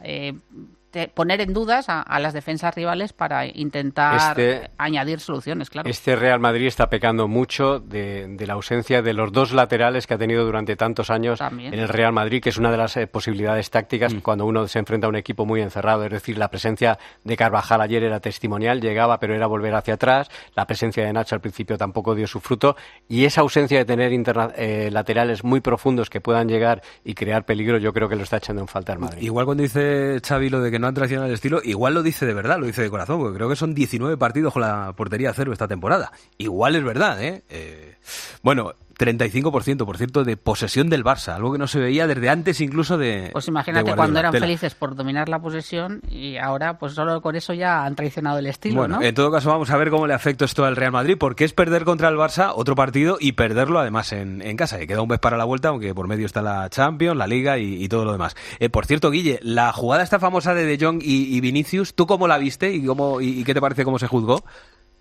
poner en dudas a, las defensas rivales para intentar este añadir soluciones, claro. Este Real Madrid está pecando mucho de, la ausencia de los dos laterales que ha tenido durante tantos años en el Real Madrid, que es una de las eh, posibilidades tácticas mm. cuando uno se enfrenta a un equipo muy encerrado. Es decir, la presencia de Carvajal ayer era testimonial, llegaba, pero era volver hacia atrás. La presencia de Nacho al principio tampoco dio su fruto. Y esa ausencia de tener eh, laterales muy profundos que puedan llegar y crear peligro, yo creo que lo está echando en falta el Madrid. Igual cuando dice Xavi lo de que no han traicionado el estilo, igual lo dice de verdad, lo dice de corazón, porque creo que son 19 partidos con la portería cero esta temporada. Igual es verdad, ¿eh? eh bueno, 35%, por cierto, de posesión del Barça, algo que no se veía desde antes incluso de. Pues imagínate cuando eran felices por dominar la posesión y ahora, pues solo con eso ya han traicionado el estilo. Bueno, en todo caso, vamos a ver cómo le afecta esto al Real Madrid, porque es perder contra el Barça otro partido y perderlo además en, en casa. Que queda un mes para la vuelta, aunque por medio está la Champions, la Liga y, todo lo demás. Eh, por cierto, Guille, la jugada esta famosa de De Jong y, Vinicius, ¿tú cómo la viste y, cómo, y qué te parece cómo se juzgó?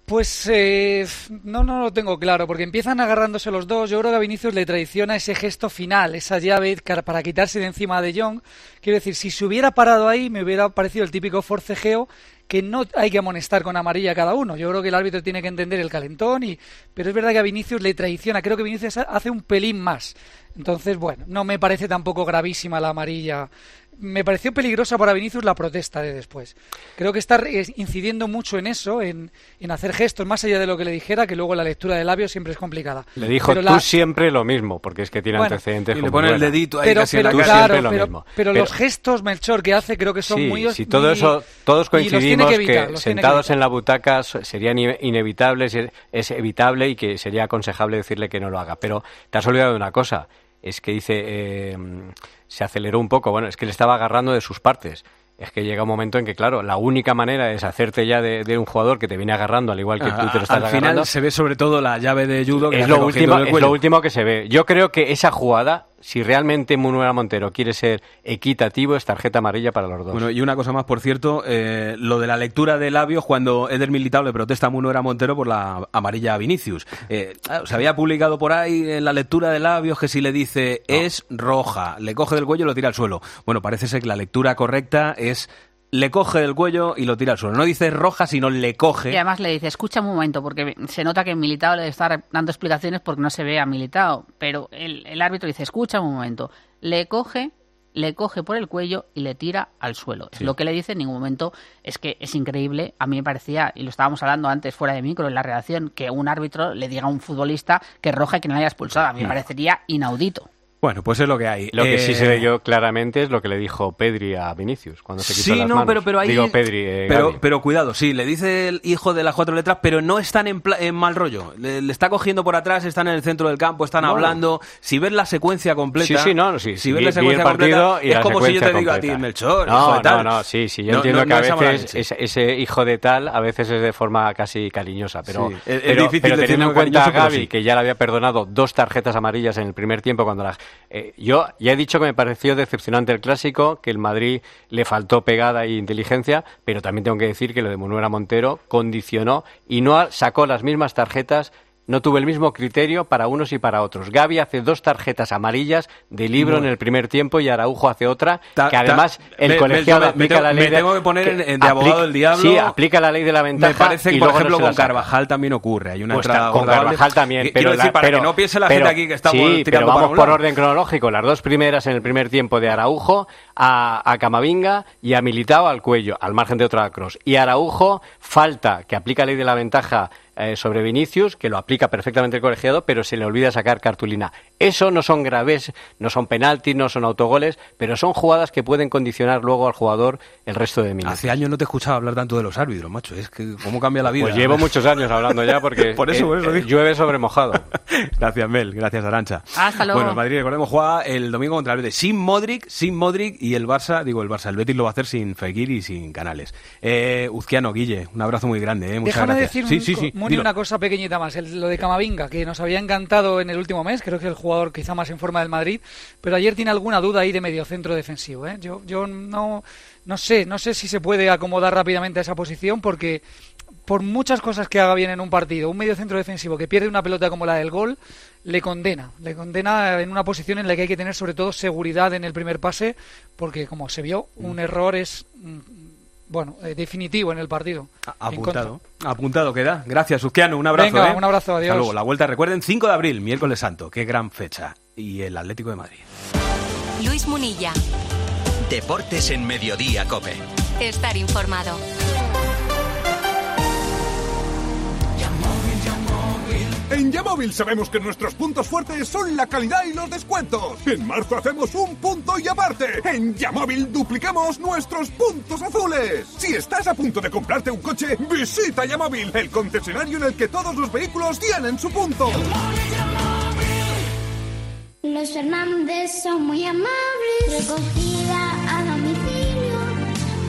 Pues eh, no, no lo tengo claro, porque empiezan agarrándose los dos. Yo creo que a Vinicius le traiciona ese gesto final, esa llave para quitarse de encima de Young. Quiero decir, si se hubiera parado ahí, me hubiera parecido el típico forcejeo que no hay que amonestar con amarilla a cada uno. Yo creo que el árbitro tiene que entender el calentón, y, pero es verdad que a Vinicius le traiciona. Creo que Vinicius hace un pelín más. Entonces, bueno, no me parece tampoco gravísima la amarilla me pareció peligrosa para Vinicius la protesta de después. Creo que está incidiendo mucho en eso, en, hacer gestos más allá de lo que le dijera, que luego la lectura de labios siempre es complicada. Le dijo tú siempre lo mismo, porque es que tiene antecedentes. Y le pone el dedito ahí pero, casi pero, claro, lo mismo. pero, los gestos, Melchor, que hace creo que son muy... Sí, todo eso, todos coincidimos que, sentados en la butaca serían inevitables, es evitable y que sería aconsejable decirle que no lo haga. Pero te has olvidado de una cosa, es que dice... Eh, se aceleró un poco. Bueno, es que le estaba agarrando de sus partes. Es que llega un momento en que, claro, la única manera es hacerte ya de, un jugador que te viene agarrando, al igual que tú te lo estás agarrando. Al final se ve sobre todo la llave de judo que es, lo último, es lo último que se ve. Yo creo que esa jugada si realmente Manuel Montero quiere ser equitativo, es tarjeta amarilla para los dos. Bueno, y una cosa más, por cierto, eh, lo de la lectura de labios cuando Eder Militao le protesta a Manuel Montero por la amarilla a Vinicius. Eh, se había publicado por ahí en la lectura de labios que si le dice es roja, le coge del cuello y lo tira al suelo. Bueno, parece ser que la lectura correcta es le coge del cuello y lo tira al suelo. No dice roja, sino le coge. Y además le dice, escucha un momento, porque se nota que Militao le está dando explicaciones porque no se ve a Militao. Pero el, el árbitro dice, escucha un momento. Le coge, le coge por el cuello y le tira al suelo. Lo que le dice en ningún momento. Es que es increíble. A mí me parecía, y lo estábamos hablando antes fuera de micro en la redacción, que un árbitro le diga a un futbolista que roja y que no le haya expulsado. A mí me parecería inaudito. Bueno, pues es lo que hay. Lo que sí Eh, se ve yo claramente es lo que le dijo Pedri a Vinicius cuando se quitó Sí, las no, manos. pero, pero ahí. Digo, Pedri, eh, pero, pero cuidado, sí, le dice el hijo de las cuatro letras, pero no están en, pla- en mal rollo. Le, le está cogiendo por atrás, están en el centro del campo, están No. hablando. Si ves la secuencia completa. Sí, sí, no, sí, Si ves vi- la secuencia completa, es la como si yo te digo a ti. Melchor, No, hijo de no, tal. no, sí, sí, yo No, entiendo no, que a es veces leche. ese, hijo de tal, a veces es de forma casi cariñosa, pero, Sí, es- es pero, difícil pero teniendo en cuenta a Gaby, que ya le había perdonado dos tarjetas amarillas en el primer tiempo cuando las... eh, yo ya he dicho que me pareció decepcionante el clásico, que el Madrid le faltó pegada e inteligencia, pero también tengo que decir que lo de Manuela Montero condicionó y no sacó las mismas tarjetas no tuvo el mismo criterio para unos y para otros. Gaby hace dos tarjetas amarillas de libro Bueno. en el primer tiempo y Araujo hace otra, Ta- que además ta- el me- colegiado me- aplica la ley me de, tengo que poner en- de aplica- abogado del diablo. Sí, aplica la ley de la ventaja Me parece que, y por no ejemplo, la con. Carvajal también ocurre. Hay una Pues entrada con. Carvajal también, pero decir, la- para pero- que no piense la pero- gente aquí que estamos sí, pero vamos por orden cronológico. Las dos primeras en el primer tiempo de Araujo a, a Camavinga y a Militao al cuello, al margen de otra cross. Y Araujo falta que aplica ley de la ventaja eh, sobre Vinicius, que lo aplica perfectamente el colegiado, pero se le olvida sacar cartulina. Eso no son graves, no son penaltis, no son autogoles, pero son jugadas que pueden condicionar luego al jugador el resto de minutos. Hace años no te escuchaba hablar tanto de los árbitros, macho. Es que cómo cambia la vida. Pues llevo muchos años hablando ya porque Por eso, por eso eh, digo. llueve sobre mojado. Gracias, Mel. Gracias, Arancha. Hasta luego. Bueno, el Madrid, recordemos, juega el domingo contra el Betis sin Modric, sin Modric y el Barça, digo el Barça, el Betis lo va a hacer sin Fekir y sin Canales. Eh, Uzquiano, Guille, un abrazo muy grande, eh, muchas Déjame gracias. decir sí, un- sí, sí, Muni, una cosa pequeñita más, el- lo de Camavinga, que nos había encantado en el último mes, creo que es el jugador quizá más en forma del Madrid, pero ayer tiene alguna duda ahí de mediocentro defensivo. ¿eh? Yo, yo no, no sé, no sé si se puede acomodar rápidamente a esa posición porque por muchas cosas que haga bien en un partido, un mediocentro defensivo que pierde una pelota como la del gol, le condena, le condena en una posición en la que hay que tener sobre todo seguridad en el primer pase, porque como se vio, un error es mm, bueno, eh, definitivo en el partido. Apuntado, apuntado queda. Gracias, Uzquiano, un abrazo. Venga, eh. un abrazo, adiós. Hasta luego. La vuelta, recuerden, 5 de abril, miércoles santo, qué gran fecha. Y el Atlético de Madrid. Luis Munilla. Deportes en Mediodía, Cope. Estar informado. En Yamóvil sabemos que nuestros puntos fuertes son la calidad y los descuentos. En marzo hacemos un punto y aparte. En Yamóvil duplicamos nuestros puntos azules. Si estás a punto de comprarte un coche, visita Yamóvil, el concesionario en el que todos los vehículos tienen su punto. Los Fernández son muy amables. Recogida a domicilio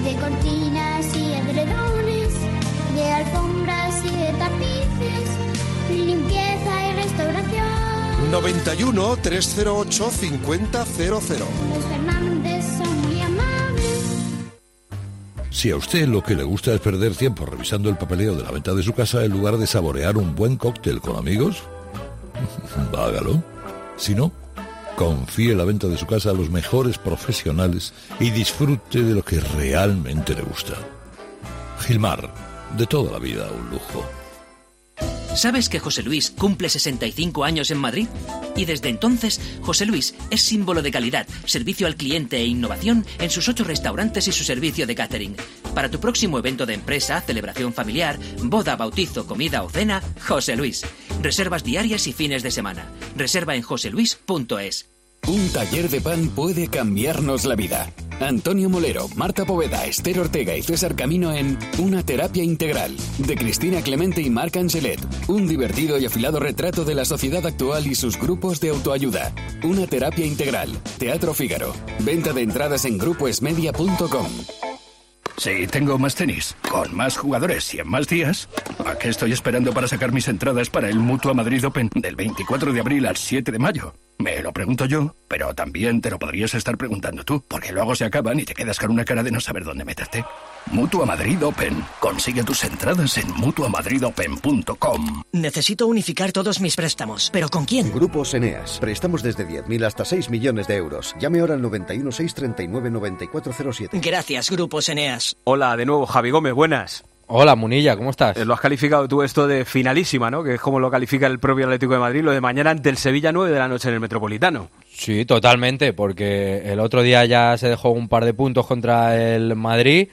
de cortinas y edredones, de alfombras y de tapices, limpieza y restauración. 91 308 5000. Los Fernández son muy amables. Si a usted lo que le gusta es perder tiempo revisando el papeleo de la venta de su casa en lugar de saborear un buen cóctel con amigos, hágalo. Si no, confíe la venta de su casa a los mejores profesionales y disfrute de lo que realmente le gusta. Gilmar, de toda la vida un lujo. ¿Sabes que José Luis cumple 65 años en Madrid? Y desde entonces, José Luis es símbolo de calidad, servicio al cliente e innovación en sus ocho restaurantes y su servicio de catering. Para tu próximo evento de empresa, celebración familiar, boda, bautizo, comida o cena, José Luis. Reservas diarias y fines de semana. Reserva en joseluis.es. Un taller de pan puede cambiarnos la vida. Antonio Molero, Marta Poveda, Esther Ortega y César Camino en Una terapia integral, de Cristina Clemente y Marc Angelet. Un divertido y afilado retrato de la sociedad actual y sus grupos de autoayuda. Una terapia integral. Teatro Fígaro. Venta de entradas en grupoesmedia.com. Sí, tengo más tenis, con más jugadores y en más días. ¿A qué estoy esperando para sacar mis entradas para el Mutua Madrid Open del 24 de abril al 7 de mayo? Me lo pregunto yo, pero también te lo podrías estar preguntando tú, porque luego se acaban y te quedas con una cara de no saber dónde meterte. Mutua Madrid Open. Consigue tus entradas en mutuamadridopen.com. Necesito unificar todos mis préstamos. ¿Pero con quién? Grupos Eneas. Préstamos desde 10.000 hasta 6 millones de euros. Llame ahora al 91 639 9407. Gracias, Grupos Eneas. Hola, de nuevo, Javi Gómez, buenas. Hola, Munilla, ¿cómo estás? Eh, lo has calificado tú esto de finalísima, ¿no? Que es como lo califica el propio Atlético de Madrid, lo de mañana ante el Sevilla 9 de la noche en el Metropolitano. Sí, totalmente, porque el otro día ya se dejó un par de puntos contra el Madrid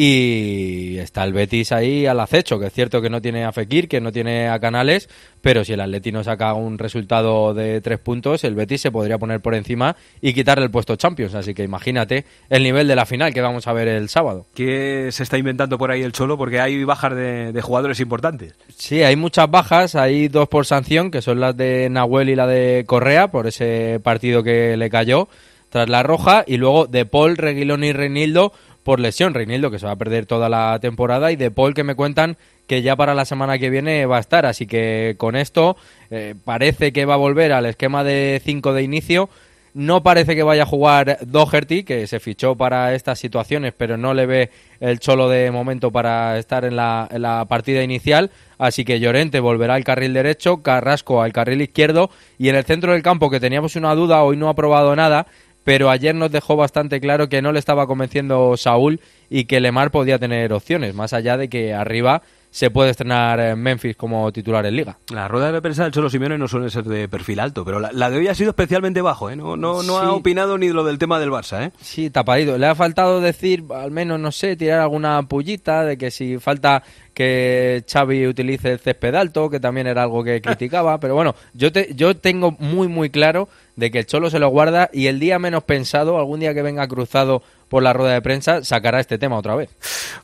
y está el Betis ahí al acecho, que es cierto que no tiene a Fekir, que no tiene a Canales, pero si el Atleti no saca un resultado de tres puntos, el Betis se podría poner por encima y quitarle el puesto Champions. Así que imagínate el nivel de la final que vamos a ver el sábado. ¿Qué se está inventando por ahí el Cholo? Porque hay bajas de, jugadores importantes. Sí, hay muchas bajas, hay dos por sanción, que son las de Nahuel y la de Correa, por ese partido que le cayó tras la roja, y luego de Paul, Reguilón y Reinildo por lesión. Reinildo, que se va a perder toda la temporada, y de Paul, que me cuentan que ya para la semana que viene va a estar. Así que con esto eh, parece que va a volver al esquema de 5 de inicio. No parece que vaya a jugar Doherty, que se fichó para estas situaciones, pero no le ve el cholo de momento para estar en la, en la partida inicial. Así que Llorente volverá al carril derecho, Carrasco al carril izquierdo y en el centro del campo, que teníamos una duda, hoy no ha probado nada, pero ayer nos dejó bastante claro que no le estaba convenciendo Saúl y que Lemar podía tener opciones, más allá de que arriba se puede estrenar Memphis como titular en Liga. La rueda de prensa del Cholo Simeone no suele ser de perfil alto, pero la, de hoy ha sido especialmente bajo, ¿eh? No, no, no ha opinado ni de lo del tema del Barça, ¿eh? Sí, tapadito. Le ha faltado decir, al menos, no sé, tirar alguna pullita de que si falta que Xavi utilice el césped alto, que también era algo que criticaba, pero bueno, yo, te, yo tengo muy, muy claro de que el Cholo se lo guarda y el día menos pensado, algún día que venga cruzado por la rueda de prensa, sacará este tema otra vez.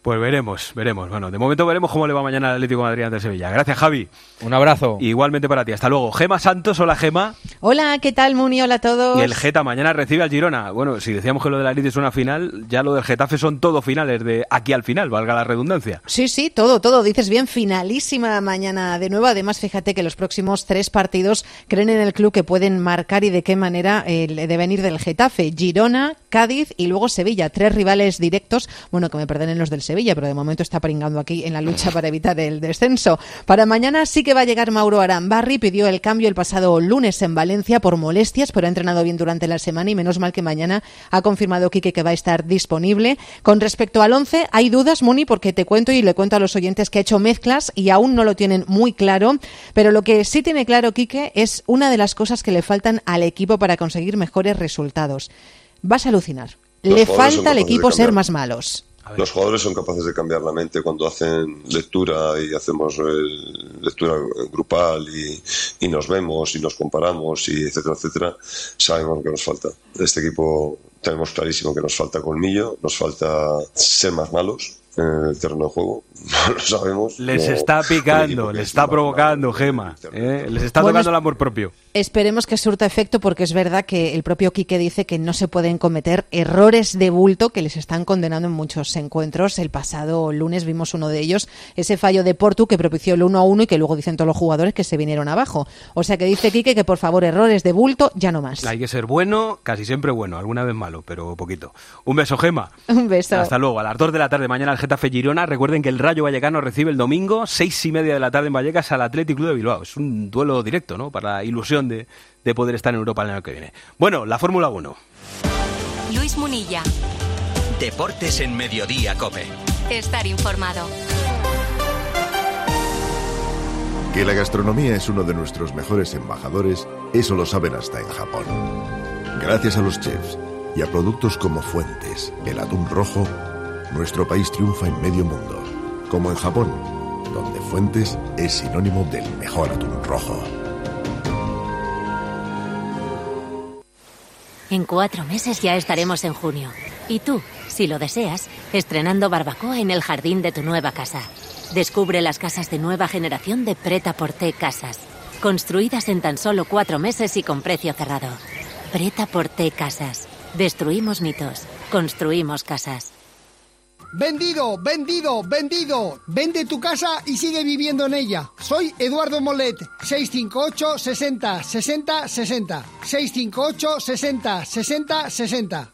Pues veremos, veremos. Bueno, de momento veremos cómo le va mañana al Atlético de Madrid ante Sevilla. Gracias, Javi. Un abrazo. Igualmente para ti. Hasta luego. Gema Santos, hola Gema. Hola, ¿qué tal, Muni? Hola a todos. Y el Geta mañana recibe al Girona. Bueno, si decíamos que lo de la Elite es una final, ya lo del Getafe son todos finales de aquí al final, valga la redundancia. Sí, sí, todo, todo. Dices bien, finalísima mañana de nuevo. Además, fíjate que los próximos tres partidos creen en el club que pueden marcar y de qué manera el devenir del Getafe. Girona, Cádiz y luego Sevilla. Tres rivales directos, bueno, que me perdonen los del Sevilla, pero de momento está pringando aquí en la lucha para evitar el descenso. Para mañana sí que va a llegar Mauro Arambarri, pidió el cambio el pasado lunes en Valencia por molestias, pero ha entrenado bien durante la semana y menos mal que mañana ha confirmado Quique que va a estar disponible. Con respecto al 11, hay dudas, Muni, porque te cuento y le cuento a los oyentes que ha hecho mezclas y aún no lo tienen muy claro, pero lo que sí tiene claro Quique es una de las cosas que le faltan al equipo para conseguir mejores resultados. Vas a alucinar le falta al equipo ser más malos. Los jugadores son capaces de cambiar la mente cuando hacen lectura y hacemos lectura grupal y, nos vemos y nos comparamos y etcétera, etcétera. Sabemos lo que nos falta. Este equipo tenemos clarísimo que nos falta colmillo, nos falta ser más malos en el terreno de juego. No lo sabemos. Les está picando, les está provocando, Gema. ¿eh? Les está tocando el amor propio. Esperemos que surta efecto porque es verdad que el propio Quique dice que no se pueden cometer errores de bulto que les están condenando en muchos encuentros. El pasado lunes vimos uno de ellos, ese fallo de Portu que propició el 1 a 1 y que luego dicen todos los jugadores que se vinieron abajo. O sea que dice Quique que por favor errores de bulto ya no más. Hay que ser bueno, casi siempre bueno, alguna vez malo, pero poquito. Un beso, Gema. Un beso. Hasta luego. A las 2 de la tarde mañana el Getafe Girona. Recuerden que el Rayo Vallecano recibe el domingo, seis y media de la tarde en Vallecas al Athletic Club de Bilbao. Es un duelo directo, ¿no? Para la ilusión de, poder estar en Europa el año que viene. Bueno, la Fórmula 1. Luis Munilla. Deportes en Mediodía, Cope. Estar informado. Que la gastronomía es uno de nuestros mejores embajadores, eso lo saben hasta en Japón. Gracias a los chefs y a productos como Fuentes, el atún rojo, nuestro país triunfa en medio mundo, como en Japón, donde Fuentes es sinónimo del mejor atún rojo. En cuatro meses ya estaremos en junio. Y tú, si lo deseas, estrenando barbacoa en el jardín de tu nueva casa. Descubre las casas de nueva generación de Preta Porté Casas. Construidas en tan solo cuatro meses y con precio cerrado. Preta Porté Casas. Destruimos mitos. Construimos casas. Vendido, vendido, vendido. Vende tu casa y sigue viviendo en ella. Soy Eduardo Molet. 658 60 60 60. 658 60 60 60.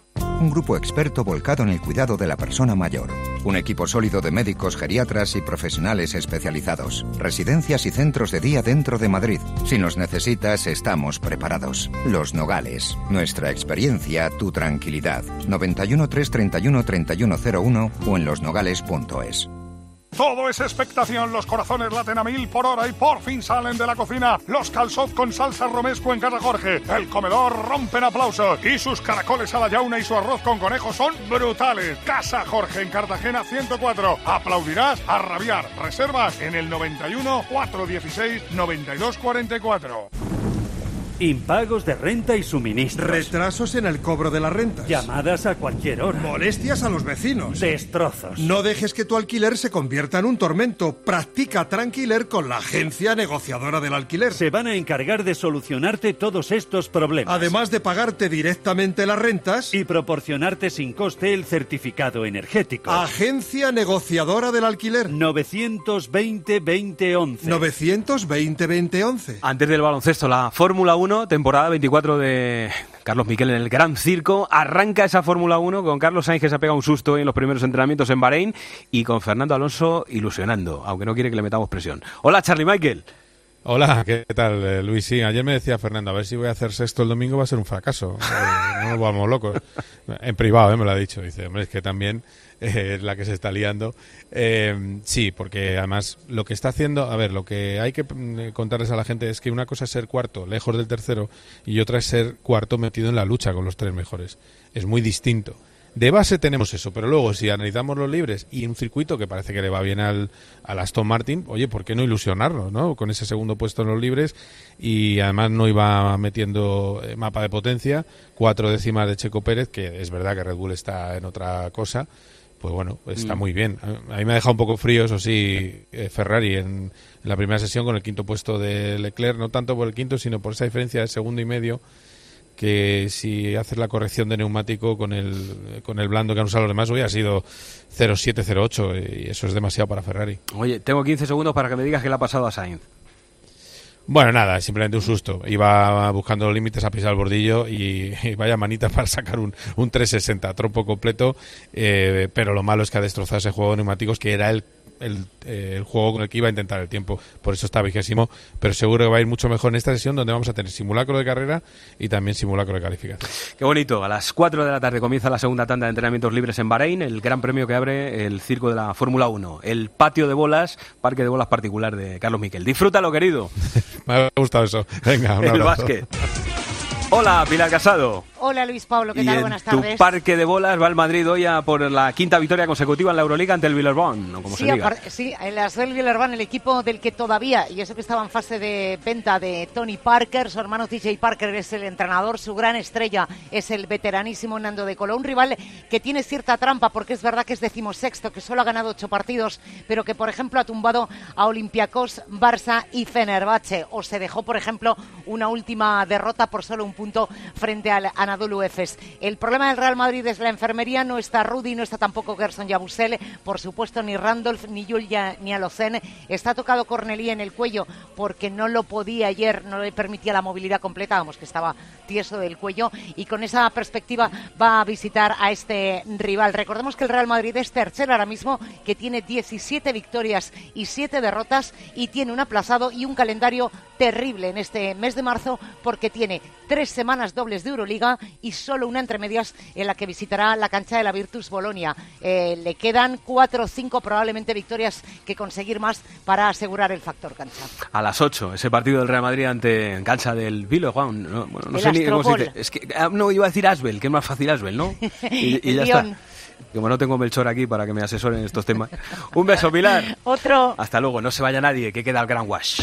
Un grupo experto volcado en el cuidado de la persona mayor. Un equipo sólido de médicos, geriatras y profesionales especializados. Residencias y centros de día dentro de Madrid. Si nos necesitas, estamos preparados. Los Nogales. Nuestra experiencia, tu tranquilidad. 91 331 3101 o en losnogales.es. Todo es expectación, los corazones laten a mil por hora y por fin salen de la cocina. Los calzot con salsa romesco en Casa Jorge. El comedor rompen aplausos y sus caracoles a la yauna y su arroz con conejo son brutales. Casa Jorge en Cartagena 104. Aplaudirás a rabiar. Reservas en el 91 416 9244. Impagos de renta y suministros. Retrasos en el cobro de la renta. Llamadas a cualquier hora. Molestias a los vecinos. Destrozos. No dejes que tu alquiler se convierta en un tormento. Practica Tranquiler con la agencia negociadora del alquiler. Se van a encargar de solucionarte todos estos problemas. Además de pagarte directamente las rentas. Y proporcionarte sin coste el certificado energético. Agencia negociadora del alquiler. 920-2011. 920-2011. Antes del baloncesto, la Fórmula 1, temporada 24 de Carlos Miquel en el Gran Circo. Arranca esa Fórmula 1 con Carlos Sainz que se ha pegado un susto en los primeros entrenamientos en Bahrein y con Fernando Alonso ilusionando, aunque no quiere que le metamos presión. Hola Charlie Michael. Hola, ¿qué tal, eh, Luis? Sí, ayer me decía Fernando, a ver si voy a hacer sexto el domingo, va a ser un fracaso. Eh, no nos vamos locos. En privado, eh, me lo ha dicho. Dice, hombre, es que también eh, la que se está liando. Eh, sí, porque además lo que está haciendo, a ver, lo que hay que mm, contarles a la gente es que una cosa es ser cuarto, lejos del tercero, y otra es ser cuarto metido en la lucha con los tres mejores. Es muy distinto. De base tenemos eso, pero luego si analizamos los libres y un circuito que parece que le va bien al, al Aston Martin, oye, ¿por qué no ilusionarnos, no? Con ese segundo puesto en los libres y además no iba metiendo eh, mapa de potencia, cuatro décimas de Checo Pérez, que es verdad que Red Bull está en otra cosa, pues bueno, está Mm. muy bien. A mí me ha dejado un poco frío, eso sí, eh, Ferrari en, la primera sesión con el quinto puesto de Leclerc, no tanto por el quinto, sino por esa diferencia de segundo y medio que si haces la corrección de neumático con el, con el blando que han usado los demás, hoy ha sido 0708 y eso es demasiado para Ferrari. Oye, tengo 15 segundos para que me digas qué le ha pasado a Sainz. Bueno, nada, simplemente un susto. Iba buscando límites a pisar el bordillo y, y vaya manita para sacar un, un 360, trompo completo. eh, pero lo malo es que ha destrozado ese juego de neumáticos que era el, el, eh, el juego con el que iba a intentar el tiempo. Por eso está vigésimo. Pero seguro que va a ir mucho mejor en esta sesión donde vamos a tener simulacro de carrera y también simulacro de calificación. Qué bonito. A las 4 de la tarde comienza la segunda tanda de entrenamientos libres en Bahrein, el gran premio que abre el circo de la Fórmula 1. El patio de bolas, parque de bolas particular de Carlos Miquel. Disfrútalo, querido. Me ha gustado eso. Venga, un el abrazo. básquet. Hola, Pilar Casado. Hola Luis Pablo, ¿qué y tal? en Buenas tu tardes. parque de bolas va el Madrid hoy a por la quinta victoria consecutiva en la Euroliga ante el Villarreal, o como Sí, se diga. sí, el Asbel Villarban, el equipo del que todavía, y eso que estaba en fase de venta de Tony Parker, su hermano TJ Parker es el entrenador, su gran estrella es el veteranísimo Nando de Colo, un rival que tiene cierta trampa porque es verdad que es decimosexto, que solo ha ganado ocho partidos, pero que por ejemplo ha tumbado a Olympiacos, Barça y Fenerbahce, o se dejó por ejemplo una última derrota por solo un punto frente al Efes. El problema del Real Madrid es la enfermería, no está Rudy, no está tampoco Gerson Yabusel, por supuesto ni Randolph, ni Julia, ni Alocen. Está tocado Cornelí en el cuello porque no lo podía ayer, no le permitía la movilidad completa, vamos, que estaba tieso del cuello y con esa perspectiva va a visitar a este rival. Recordemos que el Real Madrid es tercero ahora mismo, que tiene 17 victorias y 7 derrotas y tiene un aplazado y un calendario terrible en este mes de marzo porque tiene tres semanas dobles de Euroliga y solo una entre medias en la que visitará la cancha de la Virtus Bolonia. Eh, le quedan cuatro o cinco probablemente victorias que conseguir más para asegurar el factor cancha. A las 8, ese partido del Real Madrid ante cancha del Villarreal. No, bueno, no El sé ni cómo se dice. Es que, ah, no, iba a decir Asbel, que es más fácil Asbel, ¿no? Y, y ya está. Como no tengo Melchor aquí para que me asesoren en estos temas. Un beso, Pilar. Otro. Hasta luego, no se vaya nadie, que queda el Gran Wash.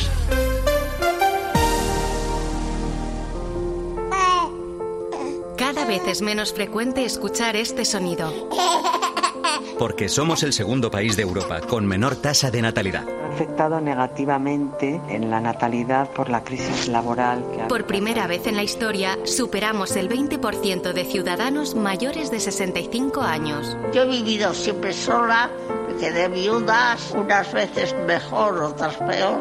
Vez es menos frecuente escuchar este sonido. Porque somos el segundo país de Europa con menor tasa de natalidad. Afectado negativamente en la natalidad por la crisis laboral. Que. Por primera vez en la historia, superamos el 20% de ciudadanos mayores de 65 años. Yo he vivido siempre sola, me quedé viudas, unas veces mejor, otras peor.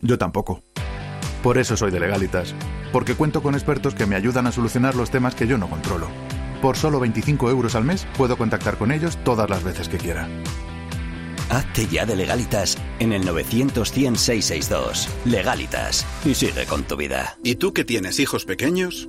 Yo tampoco. Por eso soy de Legalitas, porque cuento con expertos que me ayudan a solucionar los temas que yo no controlo. Por solo 25 euros al mes puedo contactar con ellos todas las veces que quiera. Hazte ya de Legalitas en el 900-100-662. Legalitas. Y sigue con tu vida. ¿Y tú que tienes hijos pequeños?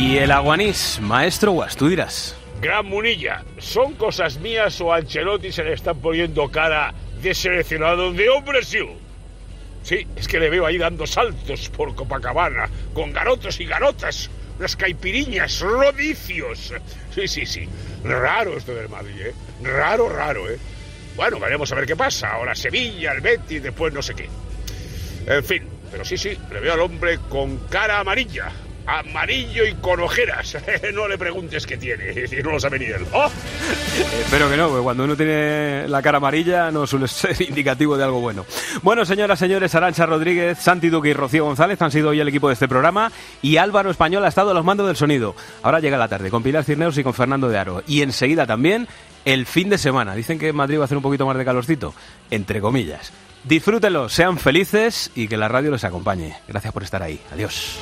Y el aguanís, maestro Guas, tú dirás. Gran Munilla, ¿son cosas mías o a Ancelotti se le están poniendo cara de seleccionado de hombre sí? Es que le veo ahí dando saltos por Copacabana, con garotos y garotas, las caipiriñas, rodicios. Sí, sí, sí. Raro esto del Madrid, ¿eh? Raro, raro, ¿eh? Bueno, veremos a ver qué pasa. Ahora Sevilla, el Betis, después no sé qué. En fin, pero sí, sí, le veo al hombre con cara amarilla, amarillo y con ojeras. no le preguntes qué tiene, si no lo sabe ni él. Espero que no, porque cuando uno tiene la cara amarilla no suele ser indicativo de algo bueno. Bueno, señoras, señores, Arancha Rodríguez, Santi Duque y Rocío González han sido hoy el equipo de este programa y Álvaro Español ha estado a los mandos del sonido. Ahora llega la tarde con Pilar Cirneos y con Fernando de Aro. Y enseguida también el fin de semana. Dicen que en Madrid va a hacer un poquito más de calorcito, entre comillas. Disfrútenlo, sean felices y que la radio les acompañe. Gracias por estar ahí. Adiós.